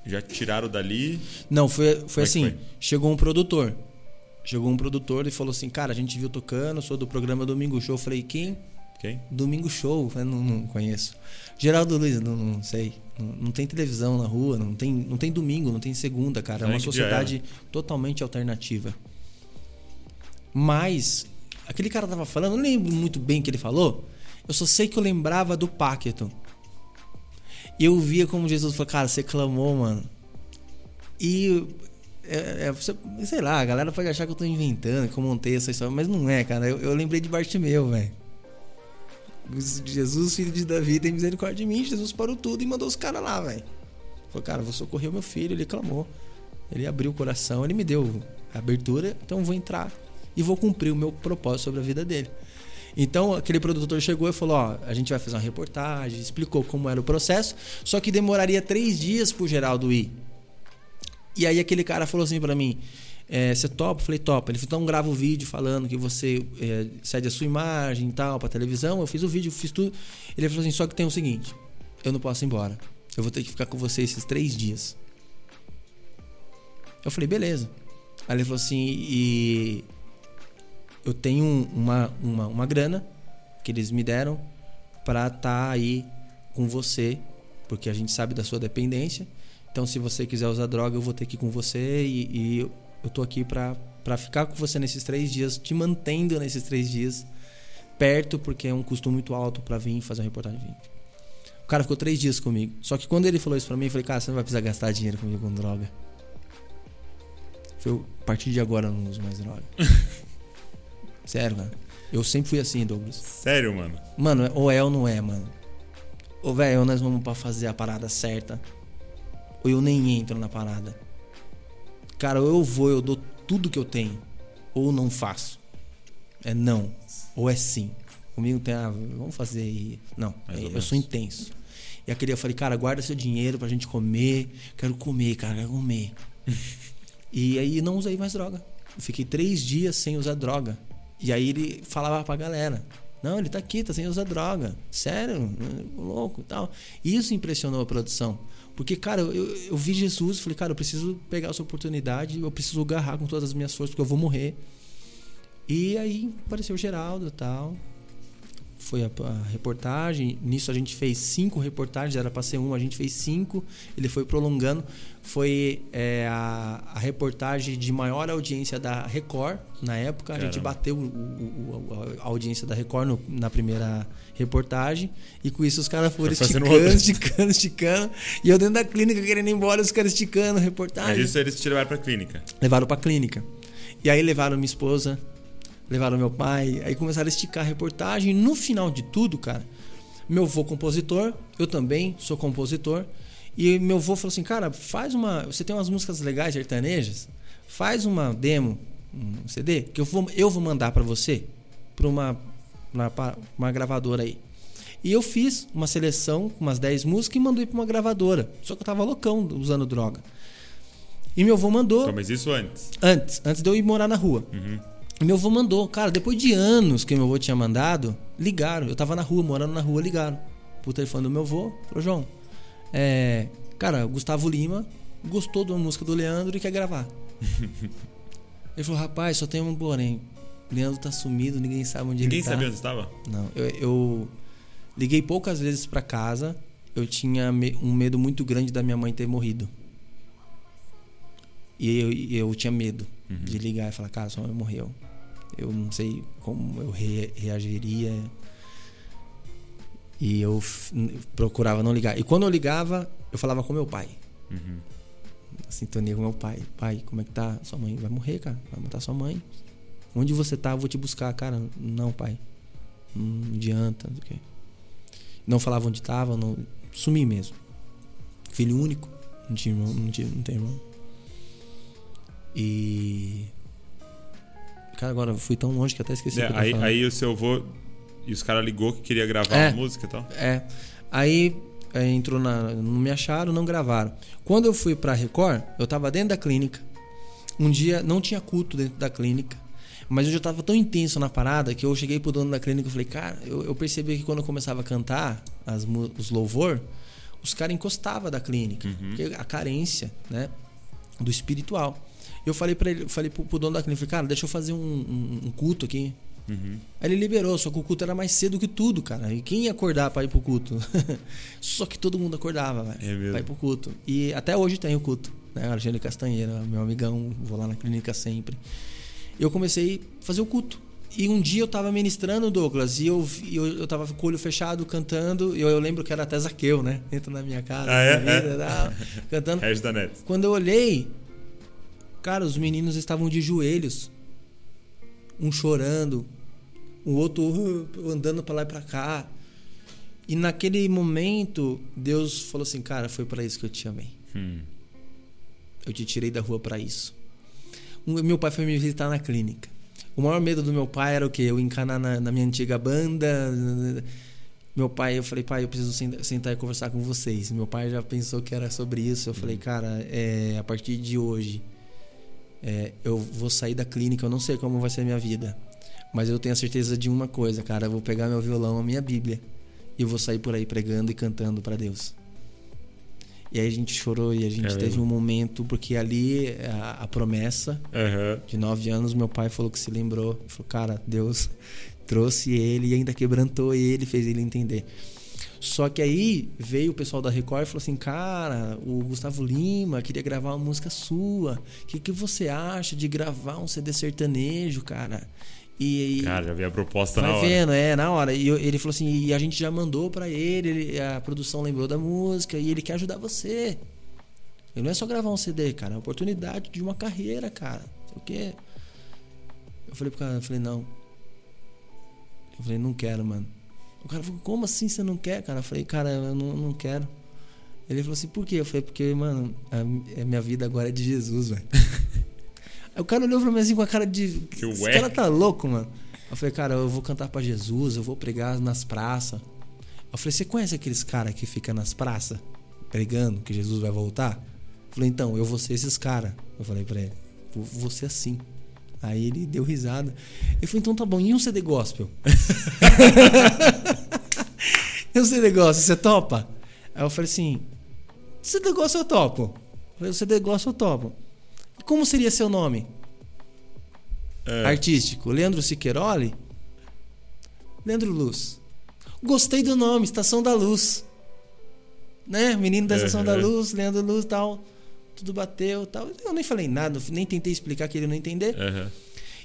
já tiraram dali? Não, foi, foi assim: foi? chegou um produtor. Chegou um produtor e falou assim: Cara, a gente viu tocando, sou do programa Domingo Show. Eu falei: Quem? Quem? Domingo Show, eu não, não conheço. Geraldo Luiz, não, não sei. Não, tem televisão na rua, não tem, não tem domingo, não tem segunda, cara. É uma sociedade totalmente alternativa. Mas, aquele cara tava falando, eu não lembro muito bem o que ele falou. Eu só sei que eu lembrava do Paqueton. E eu via como Jesus falou, cara, você clamou, mano. E é, é, sei lá, a galera pode achar que eu tô inventando, que eu montei essa história, mas não é, cara. Eu, eu lembrei de Bartimeu, velho. Jesus, filho de Davi, tem misericórdia de mim. Jesus parou tudo e mandou os caras lá, velho. Falou, cara, vou socorrer o meu filho. Ele clamou. Ele abriu o coração, ele me deu a abertura, então vou entrar e vou cumprir o meu propósito sobre a vida dele. Então aquele produtor chegou e falou: Ó, a gente vai fazer uma reportagem, explicou como era o processo, só que demoraria três dias pro Geraldo ir. E aí aquele cara falou assim para mim: é, Você topa? Eu falei: Topa. Ele falou: Então grava o vídeo falando que você é, cede a sua imagem e tal pra televisão. Eu fiz o vídeo, fiz tudo. Ele falou assim: Só que tem o seguinte: Eu não posso ir embora. Eu vou ter que ficar com você esses três dias. Eu falei: Beleza. Aí ele falou assim: E eu tenho uma, uma, uma grana que eles me deram para estar tá aí com você, porque a gente sabe da sua dependência. Então, se você quiser usar droga, eu vou ter que ir com você e, e eu tô aqui para para ficar com você nesses três dias, te mantendo nesses três dias perto, porque é um custo muito alto para vir fazer uma reportagem. O cara ficou três dias comigo. Só que quando ele falou isso para mim, eu falei, cara, você não vai precisar gastar dinheiro comigo com droga. Eu, a partir de agora, eu não uso mais droga. Sério, cara. Eu sempre fui assim, Douglas. Sério, mano? Mano, ou é ou não é, mano. Ou, velho, nós vamos pra fazer a parada certa. Ou eu nem entro na parada. Cara, ou eu vou, eu dou tudo que eu tenho. Ou não faço. É não. Ou é sim. Comigo tem, ah, vamos fazer aí. Não, eu sou intenso. E aquele eu falei, cara, guarda seu dinheiro pra gente comer. Quero comer, cara, quero comer. e aí não usei mais droga. Eu fiquei três dias sem usar droga. E aí ele falava pra galera: Não, ele tá aqui, tá sem usar droga. Sério, louco tal. E isso impressionou a produção. Porque, cara, eu, eu vi Jesus e falei: Cara, eu preciso pegar essa oportunidade, eu preciso agarrar com todas as minhas forças, porque eu vou morrer. E aí apareceu o Geraldo e tal foi a, a, reportagem. Nisso a gente fez cinco reportagens, era para ser uma, a gente fez cinco. Ele foi prolongando. Foi é, a, a, reportagem de maior audiência da Record na época. Caramba. A gente bateu o, o, a audiência da Record no, na primeira reportagem. E com isso os caras foram esticando, esticando, esticando. E eu dentro da clínica querendo ir embora, os caras esticando reportagem. É isso eles te levaram pra clínica. Levaram pra clínica. E aí levaram minha esposa, levaram meu pai, aí começaram a esticar a reportagem. No final de tudo, cara, meu avô compositor, eu também sou compositor, e meu avô falou assim: "Cara, faz uma, você tem umas músicas legais sertanejas, faz uma demo, um CD que eu vou eu vou mandar para você para uma, uma uma gravadora aí". E eu fiz uma seleção com umas 10 músicas e mandei para uma gravadora. Só que eu tava loucão usando droga. E meu avô mandou. Então, mas isso antes? Antes, antes de eu ir morar na rua. Uhum. Meu avô mandou, cara, depois de anos que meu avô tinha mandado, ligaram. Eu tava na rua, morando na rua, ligaram. Pro telefone do meu avô, falou, João, é. Cara, Gustavo Lima gostou da música do Leandro e quer gravar. Ele falou, rapaz, só tem um porém. Leandro tá sumido, ninguém sabe onde ninguém ele tá. Ninguém sabia onde estava? Não, eu, eu liguei poucas vezes para casa. Eu tinha um medo muito grande da minha mãe ter morrido. E eu, eu tinha medo uhum. de ligar e falar, cara, sua mãe morreu. Eu não sei como eu re reagiria. E eu procurava não ligar. E quando eu ligava, eu falava com meu pai. Uhum. Sintonia com meu pai. Pai, como é que tá? Sua mãe vai morrer, cara. Vai matar sua mãe. Onde você tá? Eu vou te buscar, cara. Não, pai. Não adianta. Não, não falava onde tava. Não... Sumi mesmo. Filho único. Não tinha irmão. Não, tinha, não tem irmão. E Cara, agora eu fui tão longe que até esqueci. É, aí, aí o seu avô. E os caras ligou que queria gravar é, a música e tal? É. Aí é, entrou na. Não me acharam, não gravaram. Quando eu fui pra Record, eu tava dentro da clínica. Um dia não tinha culto dentro da clínica. Mas eu já tava tão intenso na parada que eu cheguei pro dono da clínica e falei, cara, eu, eu percebi que quando eu começava a cantar as, os louvor, os caras encostavam da clínica. Uhum. Porque a carência, né? Do espiritual. Eu falei para ele, falei pro, pro, dono da clínica, cara, deixa eu fazer um, um, um culto aqui. Uhum. Aí ele liberou, só que o culto era mais cedo que tudo, cara. E quem ia acordar pra ir pro culto? só que todo mundo acordava, velho. É pra ir pro culto. E até hoje tem o culto. Né? Argênio Castanheira, meu amigão, vou lá na clínica sempre. Eu comecei a fazer o culto. E um dia eu tava ministrando, Douglas, e eu, eu, eu tava com o olho fechado, cantando. E eu, eu lembro que era até Zaqueu, né? Dentro da minha casa, ah, é? vida, é? Tal, cantando. Quando eu olhei, Cara, os meninos estavam de joelhos. Um chorando, o outro andando para lá e para cá. E naquele momento, Deus falou assim: Cara, foi para isso que eu te chamei. Hum. Eu te tirei da rua para isso. Meu pai foi me visitar na clínica. O maior medo do meu pai era o quê? Eu encanar na, na minha antiga banda. Meu pai, eu falei, pai, eu preciso sentar e conversar com vocês. Meu pai já pensou que era sobre isso. Eu falei, cara, é, a partir de hoje, é, eu vou sair da clínica. Eu não sei como vai ser a minha vida. Mas eu tenho a certeza de uma coisa, cara. Eu vou pegar meu violão, a minha Bíblia. E eu vou sair por aí pregando e cantando para Deus. E aí a gente chorou e a gente é teve um momento, porque ali a, a promessa uhum. de nove anos, meu pai falou que se lembrou. Falou, cara, Deus trouxe ele e ainda quebrantou ele, fez ele entender. Só que aí veio o pessoal da Record e falou assim: Cara, o Gustavo Lima queria gravar uma música sua. O que, que você acha de gravar um CD sertanejo, cara? E, Cara, já veio a proposta na hora. vendo, é, na hora. E ele falou assim, e a gente já mandou para ele, a produção lembrou da música e ele quer ajudar você. Ele não é só gravar um CD, cara, é uma oportunidade de uma carreira, cara. O quê? Eu falei pro cara, eu falei, não. Eu falei, não quero, mano. O cara falou, como assim você não quer, cara? Eu falei, cara, eu não, não quero. Ele falou assim, por quê? Eu falei, porque, mano, a, a minha vida agora é de Jesus, velho. Aí o cara olhou pra mim assim com a cara de. Que Esse ué? cara tá louco, mano. Eu falei, cara, eu vou cantar para Jesus, eu vou pregar nas praças. Eu falei, você conhece aqueles caras que ficam nas praças pregando que Jesus vai voltar? Eu falei, então, eu vou ser esses caras. Eu falei pra ele, vou ser assim. Aí ele deu risada. Ele falou, então tá bom, e um CD gospel? e um CD gospel, você topa? Aí eu falei assim, CD gospel eu topo. Eu falei, CD gospel eu topo. Como seria seu nome? É. Artístico. Leandro Siqueiroli? Leandro Luz. Gostei do nome, Estação da Luz. Né? Menino da Estação da Luz, Leandro Luz tal. Tudo bateu tal. Eu nem falei nada, nem tentei explicar que ele não entender. Uhum.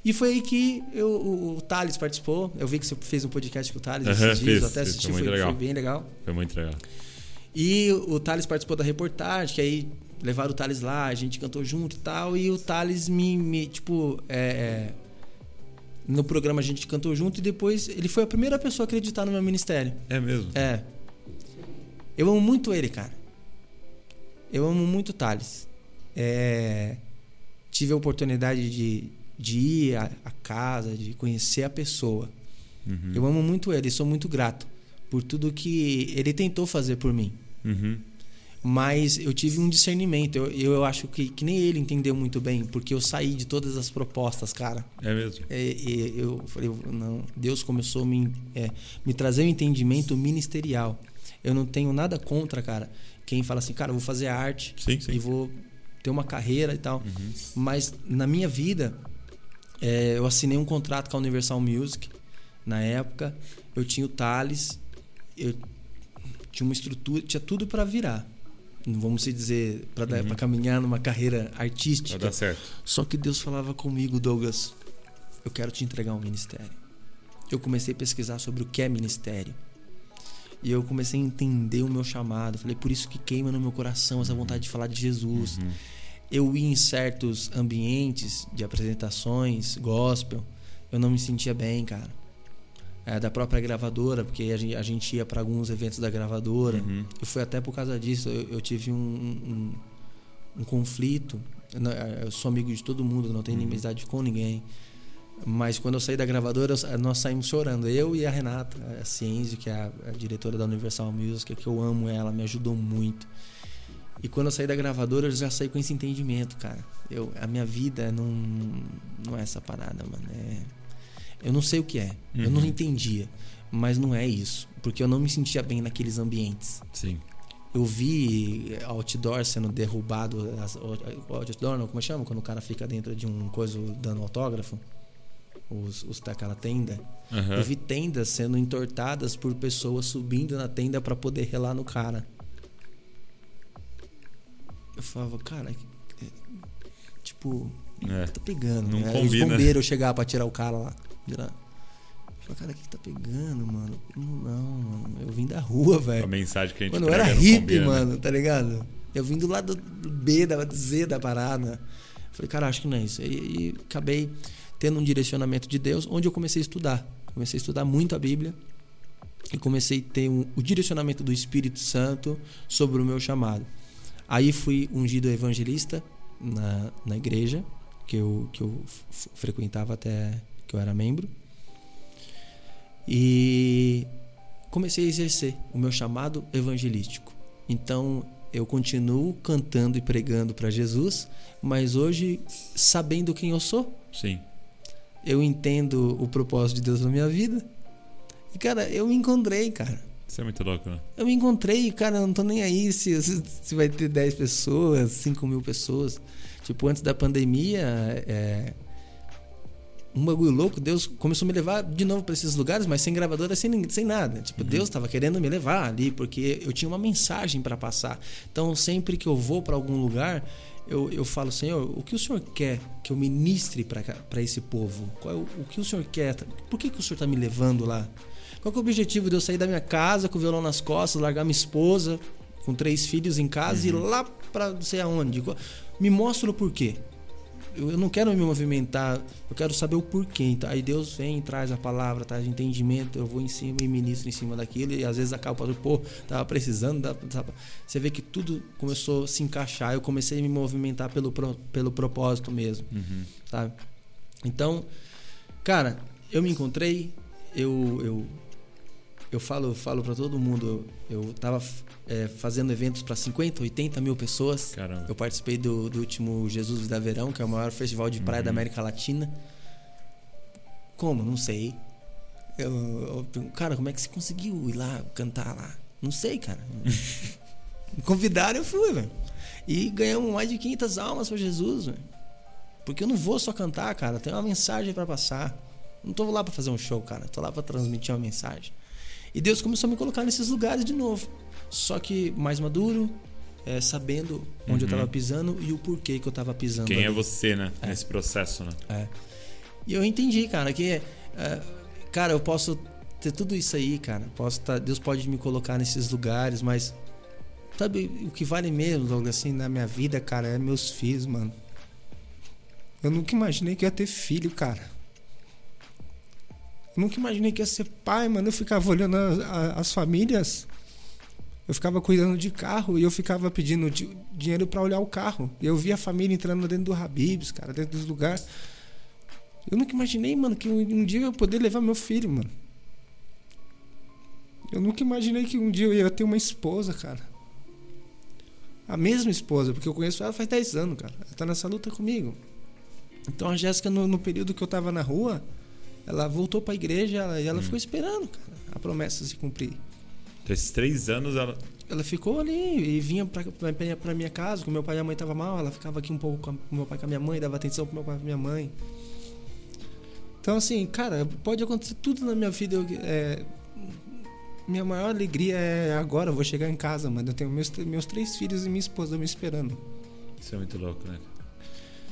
E foi aí que eu, o, o Thales participou. Eu vi que você fez um podcast com o Thales uhum, esses dias, fiz, até assisti, foi, foi, foi, bem legal. Foi muito legal. E o Thales participou da reportagem, que aí levaram o Thales lá, a gente cantou junto e tal. E o Thales me, me tipo, é, é, no programa a gente cantou junto e depois ele foi a primeira pessoa a acreditar no meu ministério. É mesmo? É. Eu amo muito ele, cara. Eu amo muito o Thales. É, tive a oportunidade de, de ir à, à casa, de conhecer a pessoa. Uhum. Eu amo muito ele sou muito grato por tudo que ele tentou fazer por mim. Uhum mas eu tive um discernimento. Eu, eu acho que, que nem ele entendeu muito bem, porque eu saí de todas as propostas, cara. É mesmo? É, é, eu falei, não, Deus começou a me, é, me trazer um entendimento ministerial. Eu não tenho nada contra, cara, quem fala assim, cara, eu vou fazer arte sim, sim. e vou ter uma carreira e tal. Uhum. Mas na minha vida, é, eu assinei um contrato com a Universal Music na época. Eu tinha o Thales, eu tinha uma estrutura, tinha tudo para virar vamos dizer, para uhum. caminhar numa carreira artística. Vai dar certo. Só que Deus falava comigo, Douglas, eu quero te entregar um ministério. Eu comecei a pesquisar sobre o que é ministério. E eu comecei a entender o meu chamado. Falei, por isso que queima no meu coração essa vontade de falar de Jesus. Uhum. Eu ia em certos ambientes de apresentações, gospel, eu não me sentia bem, cara é, da própria gravadora, porque a gente, a gente ia para alguns eventos da gravadora. Uhum. E foi até por causa disso. Eu, eu tive um, um, um, conflito. Eu sou amigo de todo mundo, não tenho uhum. inimizade com ninguém. Mas quando eu saí da gravadora, nós saímos chorando. Eu e a Renata, a Cienzio, que é a, a, diretora da Universal Music, que eu amo ela, me ajudou muito. E quando eu saí da gravadora, eu já saí com esse entendimento, cara. Eu, a minha vida não, não é essa parada, mano. É eu não sei o que é. Uhum. Eu não uhum. entendia. Mas não é isso. Porque eu não me sentia bem naqueles ambientes. Sim. Eu vi outdoor sendo derrubado. Outdoor, não, como chama? Quando o cara fica dentro de um coisa dando autógrafo. Os, os daquela tenda. Uhum. Eu vi tendas sendo entortadas por pessoas subindo na tenda para poder relar no cara. Eu falava, cara, tipo, é, tá pegando. Não né? combina. Os bombeiros chegar para tirar o cara lá. Virar. Falei, cara, o que tá pegando, mano? Não, mano. Eu vim da rua, velho. A mensagem que a gente Mano, eu era hippie, mano, tá ligado? Eu vim do lado B, da Z da parada. Falei, cara, acho que não é isso. E, e acabei tendo um direcionamento de Deus, onde eu comecei a estudar. Comecei a estudar muito a Bíblia. E comecei a ter um, o direcionamento do Espírito Santo sobre o meu chamado. Aí fui ungido evangelista na, na igreja que eu, que eu frequentava até que eu era membro. E comecei a exercer o meu chamado evangelístico. Então eu continuo cantando e pregando para Jesus, mas hoje sabendo quem eu sou. Sim. Eu entendo o propósito de Deus na minha vida. E cara, eu me encontrei, cara. Isso é muito louco, né? Eu me encontrei, cara, eu não tô nem aí se, se vai ter 10 pessoas, 5 mil pessoas. Tipo, antes da pandemia, é, um bagulho louco, Deus começou a me levar de novo para esses lugares, mas sem gravadora, sem, sem nada. Tipo, uhum. Deus estava querendo me levar ali, porque eu tinha uma mensagem para passar. Então, sempre que eu vou para algum lugar, eu, eu falo, Senhor, o que o Senhor quer que eu ministre para esse povo? Qual é o, o, que o Senhor quer? Por que, que o Senhor está me levando lá? Qual é o objetivo de eu sair da minha casa com o violão nas costas, largar minha esposa com três filhos em casa uhum. e ir lá para não sei aonde? Me mostra o porquê eu não quero me movimentar, eu quero saber o porquê. Então, aí Deus vem, traz a palavra, traz entendimento, eu vou em cima e ministro em cima daquilo, e às vezes acaba falando, pô, tava precisando, tava... você vê que tudo começou a se encaixar, eu comecei a me movimentar pelo, pelo propósito mesmo, uhum. sabe? Então, cara, eu me encontrei, eu, eu eu falo, falo para todo mundo. Eu, tava é, fazendo eventos para 50, 80 mil pessoas. Caramba. Eu participei do, do último Jesus da Verão, que é o maior festival de praia uhum. da América Latina. Como? Não sei. Eu, eu, cara, como é que você conseguiu ir lá cantar lá? Não sei, cara. Me convidaram, eu fui, velho. E ganhamos mais de 500 almas para Jesus, velho. Porque eu não vou só cantar, cara. Tem uma mensagem para passar. Não tô lá para fazer um show, cara. Tô lá para transmitir uma mensagem. E Deus começou a me colocar nesses lugares de novo. Só que mais maduro, é, sabendo onde uhum. eu estava pisando e o porquê que eu estava pisando. Quem ali. é você, né? É. Nesse processo, né? É. E eu entendi, cara, que. É, cara, eu posso ter tudo isso aí, cara. Posso tá, Deus pode me colocar nesses lugares, mas. Sabe o que vale mesmo, Douglas, assim, na minha vida, cara, é meus filhos, mano. Eu nunca imaginei que ia ter filho, cara. Nunca imaginei que ia ser pai, mano. Eu ficava olhando a, a, as famílias. Eu ficava cuidando de carro e eu ficava pedindo dinheiro para olhar o carro. E eu via a família entrando dentro do Habibs, cara, dentro dos lugares. Eu nunca imaginei, mano, que um, um dia eu ia poder levar meu filho, mano. Eu nunca imaginei que um dia eu ia ter uma esposa, cara. A mesma esposa, porque eu conheço ela faz 10 anos, cara. Ela tá nessa luta comigo. Então a Jéssica, no, no período que eu tava na rua, ela voltou para a igreja e ela hum. ficou esperando, cara, a promessa se cumprir. Esses três anos ela. Ela ficou ali e vinha para minha casa, com meu pai e a mãe tava mal, ela ficava aqui um pouco com meu pai e com a minha mãe, dava atenção pro meu pai e minha mãe. Então, assim, cara, pode acontecer tudo na minha vida. Eu, é, minha maior alegria é agora, eu vou chegar em casa, mano. Eu tenho meus, meus três filhos e minha esposa me esperando. Isso é muito louco, né?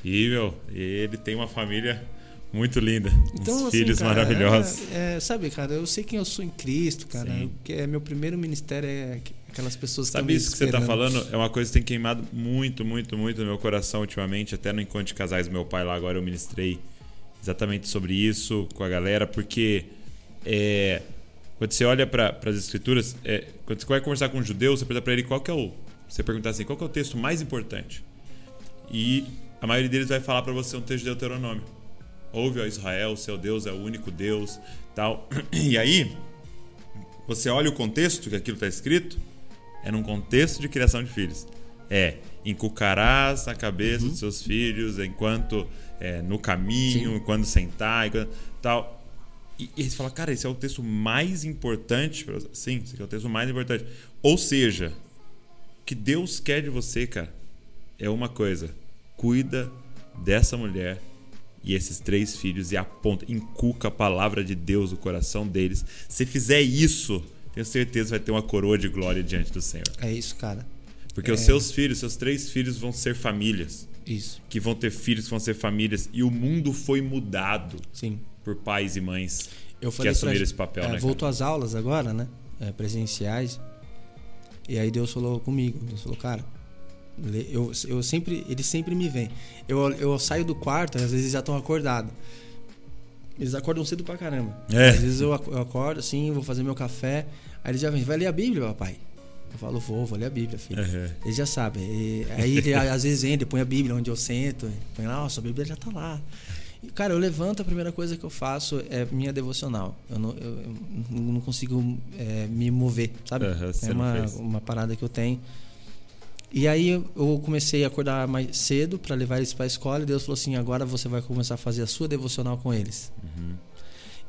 E, meu, ele tem uma família muito linda. Então, assim, filhos cara, maravilhosos. É, é, sabe, cara, eu sei quem eu sou em Cristo, cara. Que é meu primeiro ministério é aquelas pessoas que Sabe isso que você está falando? É uma coisa que tem queimado muito, muito, muito no meu coração ultimamente. Até no encontro de casais do meu pai lá agora eu ministrei exatamente sobre isso com a galera, porque é, quando você olha para as escrituras, é, quando você vai conversar com um judeu, você pergunta para ele qual que é o, você perguntar assim, qual que é o texto mais importante? E a maioria deles vai falar para você um texto de Deuteronômio. Ouve, ó Israel, seu Deus é o único Deus, tal. E aí, você olha o contexto que aquilo está escrito, é num contexto de criação de filhos. É, encucarás a cabeça uhum. dos seus filhos enquanto é, no caminho, Sim. quando sentar, enquanto, tal. E, e você fala, cara, esse é o texto mais importante. Sim, esse é o texto mais importante. Ou seja, o que Deus quer de você, cara, é uma coisa: cuida dessa mulher e esses três filhos e aponta, inculca a palavra de Deus no coração deles. Se fizer isso, tenho certeza vai ter uma coroa de glória diante do Senhor. É isso, cara. Porque é... os seus filhos, seus três filhos vão ser famílias. Isso. Que vão ter filhos que vão ser famílias. E o mundo foi mudado Sim. por pais e mães Eu que assumiram pra... esse papel, é, né? Voltou às aulas agora, né? É, presenciais. E aí Deus falou comigo. Deus falou, cara, eu, eu sempre, eles sempre me vêm. Eu, eu saio do quarto, às vezes já estão acordados. Eles acordam cedo pra caramba. É. Às vezes eu acordo assim, vou fazer meu café. Aí eles já vêm, vai ler a Bíblia, papai. Eu falo, vou, vou ler a Bíblia, filho. Uhum. Ele já sabe. E, aí ele às vezes entra, põe a Bíblia onde eu sento, põe lá, nossa, a Bíblia já tá lá. E, cara, eu levanto, a primeira coisa que eu faço é minha devocional. Eu não, eu, eu não consigo é, me mover, sabe? Uhum, é uma, uma parada que eu tenho. E aí eu comecei a acordar mais cedo para levar eles para a escola e Deus falou assim: agora você vai começar a fazer a sua devocional com eles. Uhum.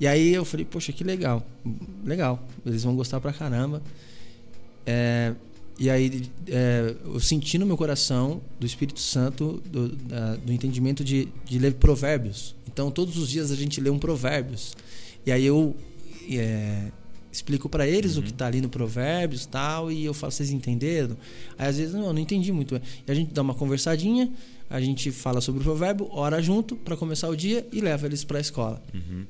E aí eu falei: poxa, que legal, legal, eles vão gostar pra caramba. É, e aí é, eu senti no meu coração do Espírito Santo do, da, do entendimento de, de ler provérbios. Então todos os dias a gente lê um provérbios. E aí eu é, explico para eles uhum. o que está ali no Provérbios tal, e eu falo, vocês entenderam? Aí às vezes, não, eu não entendi muito. E a gente dá uma conversadinha, a gente fala sobre o provérbio, ora junto para começar o dia e leva eles para a escola. Uhum.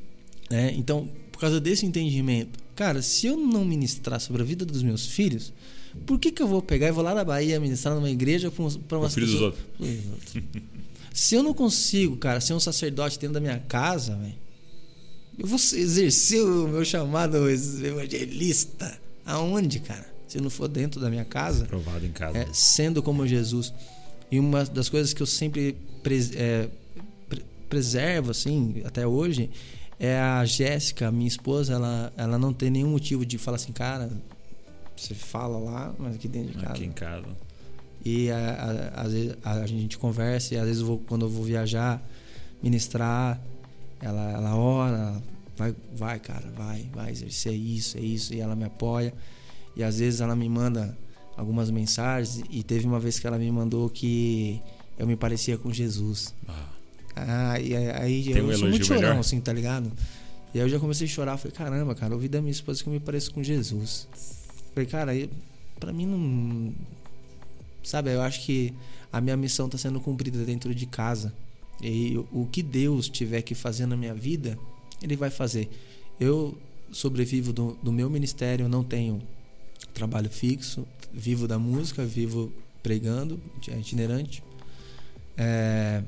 É, então, por causa desse entendimento, cara, se eu não ministrar sobre a vida dos meus filhos, por que, que eu vou pegar e vou lá na Bahia ministrar numa igreja para umas filhos dos outros. se eu não consigo, cara, ser um sacerdote dentro da minha casa, velho, eu vou exercer o meu chamado evangelista. Aonde, cara? Se não for dentro da minha casa. Provado em casa. É, sendo como Jesus. E uma das coisas que eu sempre pres, é, preservo, assim, até hoje, é a Jéssica, minha esposa, ela, ela não tem nenhum motivo de falar assim, cara, você fala lá, mas aqui dentro de casa. Aqui em casa. E às vezes a, a, gente conversa e às vezes eu vou, quando eu vou viajar, ministrar, ela, ela ora, vai, vai, cara, vai, vai exercer isso, é isso, e ela me apoia. E às vezes ela me manda algumas mensagens e teve uma vez que ela me mandou que eu me parecia com Jesus. Ah, ah e aí Tem eu um sou muito chorão, melhor? assim, tá ligado? E aí eu já comecei a chorar, falei, caramba, cara, ouvi da minha esposa que eu me pareço com Jesus. Falei, cara, aí, pra mim não. Sabe, eu acho que a minha missão tá sendo cumprida dentro de casa. E o que Deus tiver que fazer na minha vida, Ele vai fazer. Eu sobrevivo do, do meu ministério, não tenho trabalho fixo, vivo da música, vivo pregando, é itinerante. É,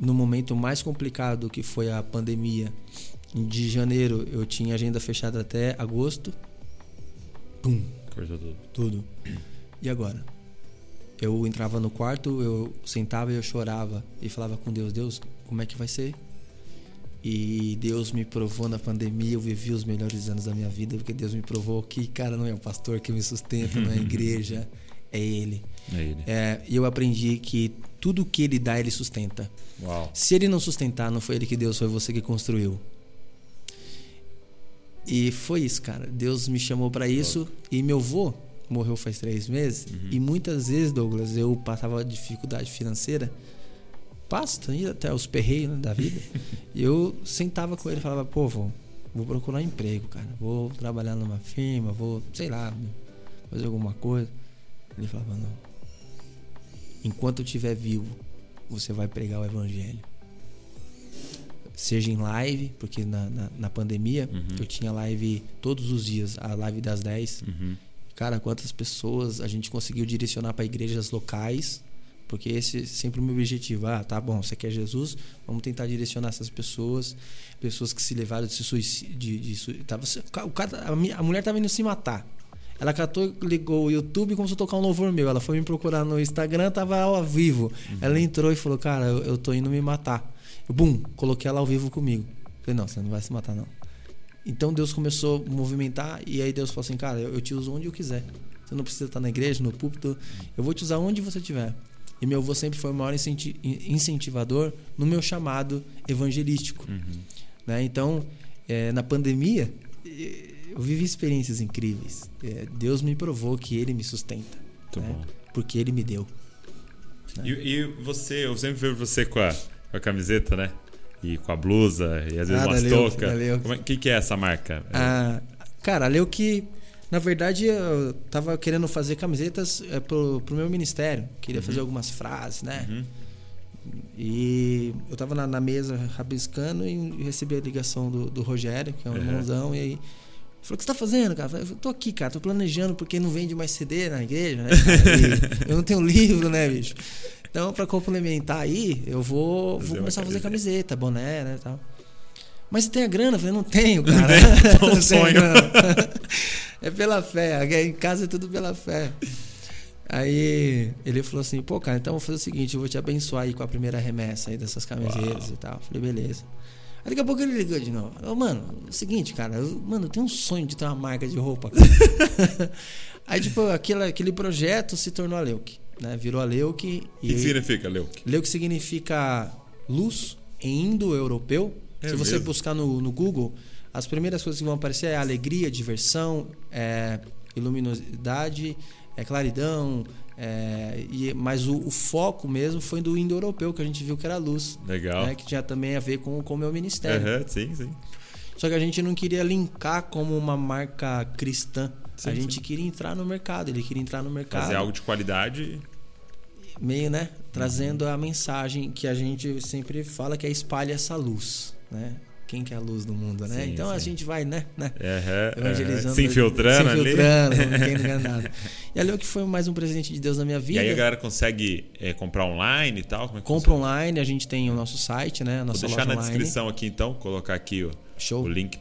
no momento mais complicado que foi a pandemia, de janeiro eu tinha agenda fechada até agosto. Pum. Cortou tudo. Tudo. E agora? Eu entrava no quarto, eu sentava e eu chorava e falava com Deus, Deus, como é que vai ser? E Deus me provou na pandemia, eu vivi os melhores anos da minha vida, porque Deus me provou que, cara, não é o pastor que me sustenta, não é a igreja, é Ele. É Ele. É, e eu aprendi que tudo que Ele dá, Ele sustenta. Uau. Se Ele não sustentar, não foi Ele que deu, foi você que construiu. E foi isso, cara. Deus me chamou para isso. E meu avô, morreu faz três meses. Uhum. E muitas vezes, Douglas, eu passava dificuldade financeira. Passo até os perreios né, da vida. e eu sentava com ele e falava, pô, vou, vou procurar um emprego, cara. Vou trabalhar numa firma, vou, sei lá, fazer alguma coisa. Ele falava, não. Enquanto eu estiver vivo, você vai pregar o evangelho. Seja em live, porque na, na, na pandemia Uhum. eu tinha live todos os dias, a live das 10. Uhum. Cara, quantas pessoas a gente conseguiu direcionar para igrejas locais? Porque esse é sempre o meu objetivo. Ah, tá bom, você quer Jesus? Vamos tentar direcionar essas pessoas. Pessoas que se levaram de suicídio. De, tava, o cara, a mulher estava indo se matar. Ela catou, ligou o YouTube e começou a tocar um louvor meu. Ela foi me procurar no Instagram, tava ao vivo. Uhum. Ela entrou e falou: Cara, eu, eu tô indo me matar. Eu, bum, coloquei ela ao vivo comigo. Falei: Não, você não vai se matar, não. Então Deus começou a movimentar e aí Deus falou assim, cara, eu, te uso onde eu quiser. Você não precisa estar na igreja, no púlpito. Eu vou te usar onde você estiver. E meu avô sempre foi o maior incentivador no meu chamado evangelístico. Uhum. Né? Então, é, na pandemia, eu vivi experiências incríveis. É, Deus me provou que Ele me sustenta. Né? Porque Ele me deu. Né? E, e, você, eu sempre vejo você com a, com a camiseta, né? E com a blusa e às vezes ah, umas toucas. O que, que é essa marca? Ah, cara, a Leuque, na verdade, eu tava querendo fazer camisetas é, pro, pro meu ministério. Queria uhum. fazer algumas frases, né? Uhum. E eu tava na, na, mesa rabiscando e recebi a ligação do, do Rogério, que é um uhum. irmãozão, e aí. Falou, o que você tá fazendo, cara? Eu tô aqui, cara, tô planejando porque não vende mais CD na igreja, né? eu não tenho livro, né, bicho? Então, para complementar aí, eu vou, vou começar a fazer camiseta, boné, né, tal. Mas você tem a grana? Eu falei, não tenho, cara. Um Não tenho sonho. é pela fé. Aqui Em casa é tudo pela fé. Aí ele falou assim, pô, cara, então eu vou fazer o seguinte, eu vou te abençoar aí com a primeira remessa aí dessas camisetas e tal. Eu falei, beleza. Aí daqui a pouco ele ligou de novo. Eu, mano, é o seguinte, cara, eu, mano, eu tenho um sonho de ter uma marca de roupa. cara." aí, tipo, aquele, aquele projeto se tornou a Leuc, né? Virou a Leuc. O que que significa, Leuc? Leuc significa luz em indo-europeu. É Se você mesmo? buscar no, no Google, as primeiras coisas que vão aparecer é alegria, diversão, é luminosidade, é claridão. é, e, mas o, o foco mesmo foi do indo-europeu, que a gente viu que era luz. Legal. né, que tinha também a ver com com o meu ministério. Aham, sim, sim. Só que a gente não queria linkar como uma marca cristã. Sim, a gente sim. queria entrar no mercado, ele queria entrar no mercado Fazer algo de qualidade. Meio, né, trazendo a mensagem que a gente sempre fala que é espalha essa luz, né? Quem que é a luz do mundo, né? Sim, então a sim. gente vai, né, né? Aham, Evangelizando, aham. Se infiltrando, se infiltrando, ali. quem não ganha nada. E ali é o que foi mais um presente de Deus na minha E vida. aí a galera consegue é, comprar online e tal? Como é Compra funciona? online, a gente tem o nosso site, né? A Vou deixar loja na online. descrição aqui então, colocar aqui o, Show. o link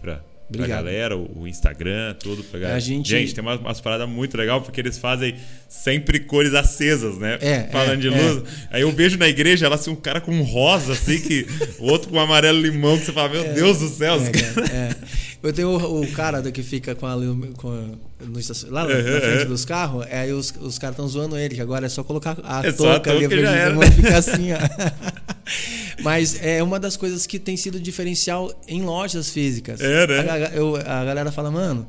pra, pra Obrigado. galera, o, Instagram, tudo pra galera. A gente- tem umas, umas paradas muito legais porque eles fazem sempre cores acesas, né? É, Falando é, de luz. Aí eu vejo na igreja ela assim, um cara com um rosa, assim, que o outro com um amarelo limão, que você fala, meu Deus do céu, É, cara, é. Eu tenho o, o cara que fica com a, com a- no lá na, na Uhum, frente uhum. dos carros, é, aí os, os caras estão zoando ele, que agora é só colocar a É touca ali, pra ficar assim, ó. Mas é uma das coisas que tem sido diferencial em lojas físicas. É, né? A, eu- a galera fala, mano,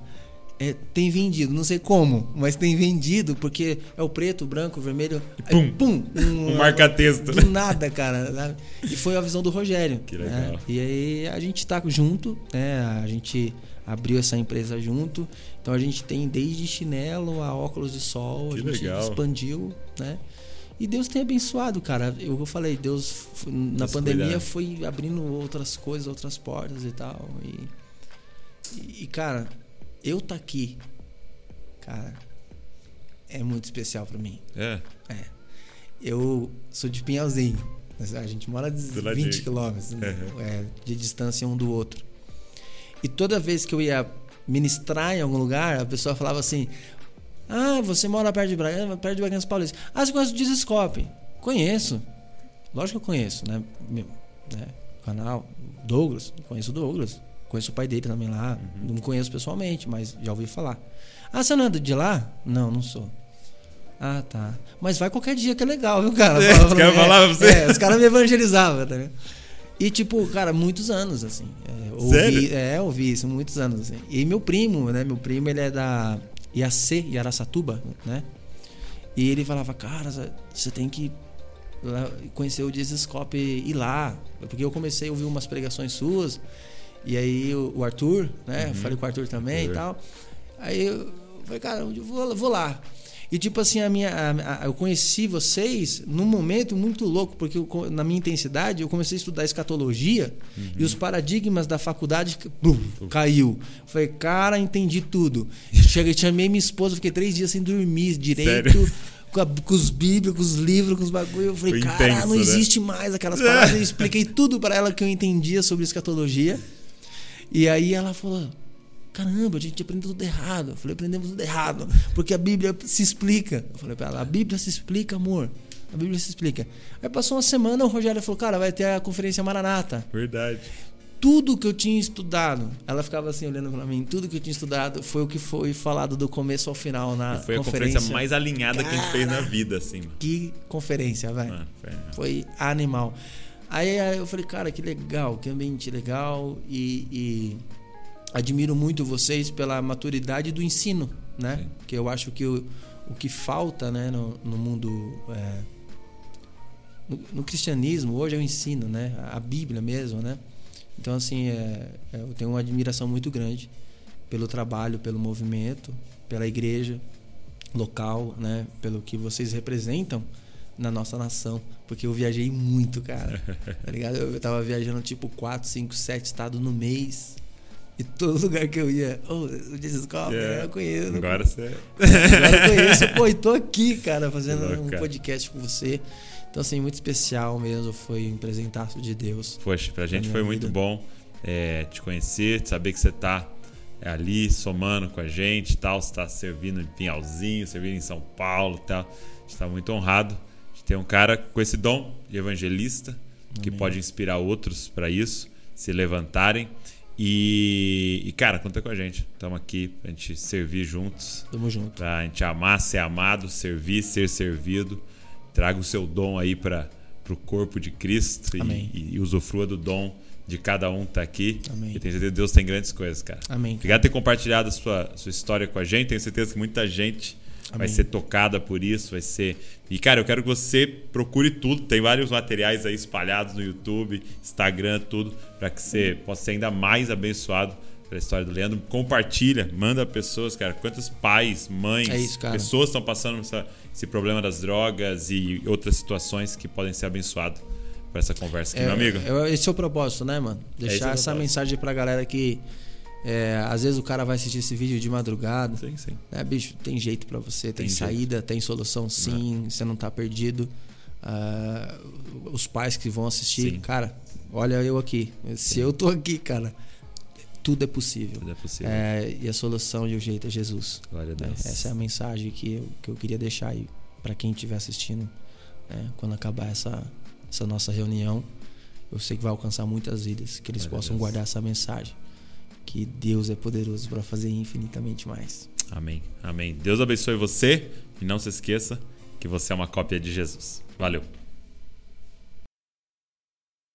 é, tem vendido, não sei como, mas tem vendido porque é o preto, o branco, o vermelho. pum, aí, pum um marca-texto. Do nada, cara. sabe? E foi a visão do Rogério. Que né? legal. E aí a gente tá junto, né? A gente abriu essa empresa junto. Então a gente tem desde chinelo a óculos de sol, Que a gente legal. expandiu, né? E Deus tem abençoado, cara. Eu falei, Deus na pandemia foi abrindo outras coisas, outras portas e tal. E, e, e, cara, eu tá aqui, cara, é muito especial pra mim. É. É. Eu sou de Pinhalzinho. A gente mora a ladinho. 20 quilômetros? Uhum. é, de distância um do outro. E toda vez que eu ia ministrar em algum lugar, a pessoa falava assim: Ah, você mora perto de Bragança, perto de Bragança Paulista. Ah, você conhece o Dizescope? Conheço. Lógico que eu conheço, né? Meu, né? Canal Douglas, conheço o Douglas. Conheço o pai dele também lá. Uhum. Não conheço pessoalmente, mas já ouvi falar. Ah, você não é de lá? Não, não sou. Ah, tá. Mas vai qualquer dia que é legal, viu, cara? É, os caras falavam pra você? É, os caras me evangelizavam, tá? E, tipo, cara, muitos anos, assim. É, ouvi, Sério? É, ouvi isso, muitos anos, assim. E meu primo, né? Meu primo, ele é da IAC, Yaracatuba, né? E ele falava, cara, você tem que conhecer o Dizescope e ir lá. Porque eu comecei a ouvir umas pregações suas. E aí o o Arthur, né? Falei com o Arthur também Arthur. e tal. Aí eu falei, cara, eu vou, vou lá. E tipo assim, a minha, a- a- eu conheci vocês num momento muito louco, porque eu na minha intensidade eu comecei a estudar escatologia e os paradigmas da faculdade caiu. Falei, cara, entendi tudo. Cheguei, chamei minha esposa, fiquei três dias sem dormir direito. Sério? Com, a- com os bíblios, com os livros, com os bagulho. Eu falei, Foi cara, intenso, não né? existe mais aquelas paradas. Eu expliquei tudo para ela que eu entendia sobre escatologia. E aí ela falou: Caramba, a gente aprendeu tudo errado. Eu falei: Aprendemos tudo errado. Porque a Bíblia se explica. Eu falei para ela: A Bíblia se explica, amor. A Bíblia se explica. Aí passou uma semana, o Rogério falou: Cara, vai ter a conferência Maranata. Verdade. Tudo que eu tinha estudado, ela ficava assim olhando para mim. Tudo que eu tinha estudado foi o que foi falado do começo ao final na Foi a conferência. conferência mais alinhada que a gente fez na vida, assim. Que conferência, velho. Ah, foi- Foi animal. Aí, aí eu falei, cara, que legal, que ambiente legal e, e admiro muito vocês pela maturidade do ensino, né? Sim. Que eu acho que o, o que falta, né, no, no mundo é, no, no cristianismo hoje é o ensino, né? A Bíblia mesmo, né? Então assim, é, é, eu tenho uma admiração muito grande pelo trabalho, pelo movimento, pela igreja local, né? Pelo que vocês representam na nossa nação. Porque eu viajei muito, cara. Tá ligado? Eu tava viajando tipo 4, 5, 7 estados no mês. E todo lugar que eu ia, oh, o Desescope, É. eu conheço. Agora você. Agora eu conheço, pô, e tô aqui, cara, fazendo louco, um cara. podcast com você. Então, assim, muito especial mesmo. Foi um presentaço de Deus. Poxa, pra gente foi muito vida. bom. é, te conhecer, saber que você está é, ali somando com a gente tal. Você está servindo em Pinhalzinho, servindo em São Paulo tal. A gente está muito honrado ter um cara com esse dom de evangelista que pode inspirar outros para isso, se levantarem. E, e, cara, conta com a gente. Estamos aqui pra gente servir juntos. Tamo junto. Pra gente amar, ser amado, servir, ser servido. Traga o seu dom aí para o corpo de Cristo Amém. e, e usufrua do dom de cada um que tá aqui. Amém. E tenho certeza que Deus tem grandes coisas, cara. Amém. Obrigado por ter compartilhado a sua, sua história com a gente. Tenho certeza que muita gente vai Amém. ser tocada por isso, vai ser. E cara, eu quero que você procure tudo. Tem vários materiais aí espalhados no YouTube, Instagram, tudo, para que você possa ser ainda mais abençoado pela história do Leandro. Compartilha, manda pessoas, cara. Quantos pais, mães, É isso, pessoas estão passando essa- esse problema das drogas e outras situações que podem ser abençoados por essa conversa aqui, É, meu amigo. é- esse é o propósito, né, mano? esse é Deixar o essa mensagem pra galera que. É, às vezes o cara vai assistir esse vídeo de madrugada. Sim, sim. né, bicho? Tem jeito pra você, tem, Tem jeito. saída, tem solução sim, você não tá perdido. Ah, os pais que vão assistir, Sim. cara, olha eu aqui. Se eu tô aqui, cara, tudo é possível. Tudo é possível. É, e a solução de um jeito é Jesus. Glória a né? Deus. Essa é a mensagem que eu, que eu queria deixar aí para quem estiver assistindo. né? Quando acabar essa, essa nossa reunião, eu sei que vai alcançar muitas vidas, que eles Glória possam guardar essa mensagem. Que Deus é poderoso para fazer infinitamente mais. Amém. Amém. Deus abençoe você e não se esqueça que você é uma cópia de Jesus. Valeu.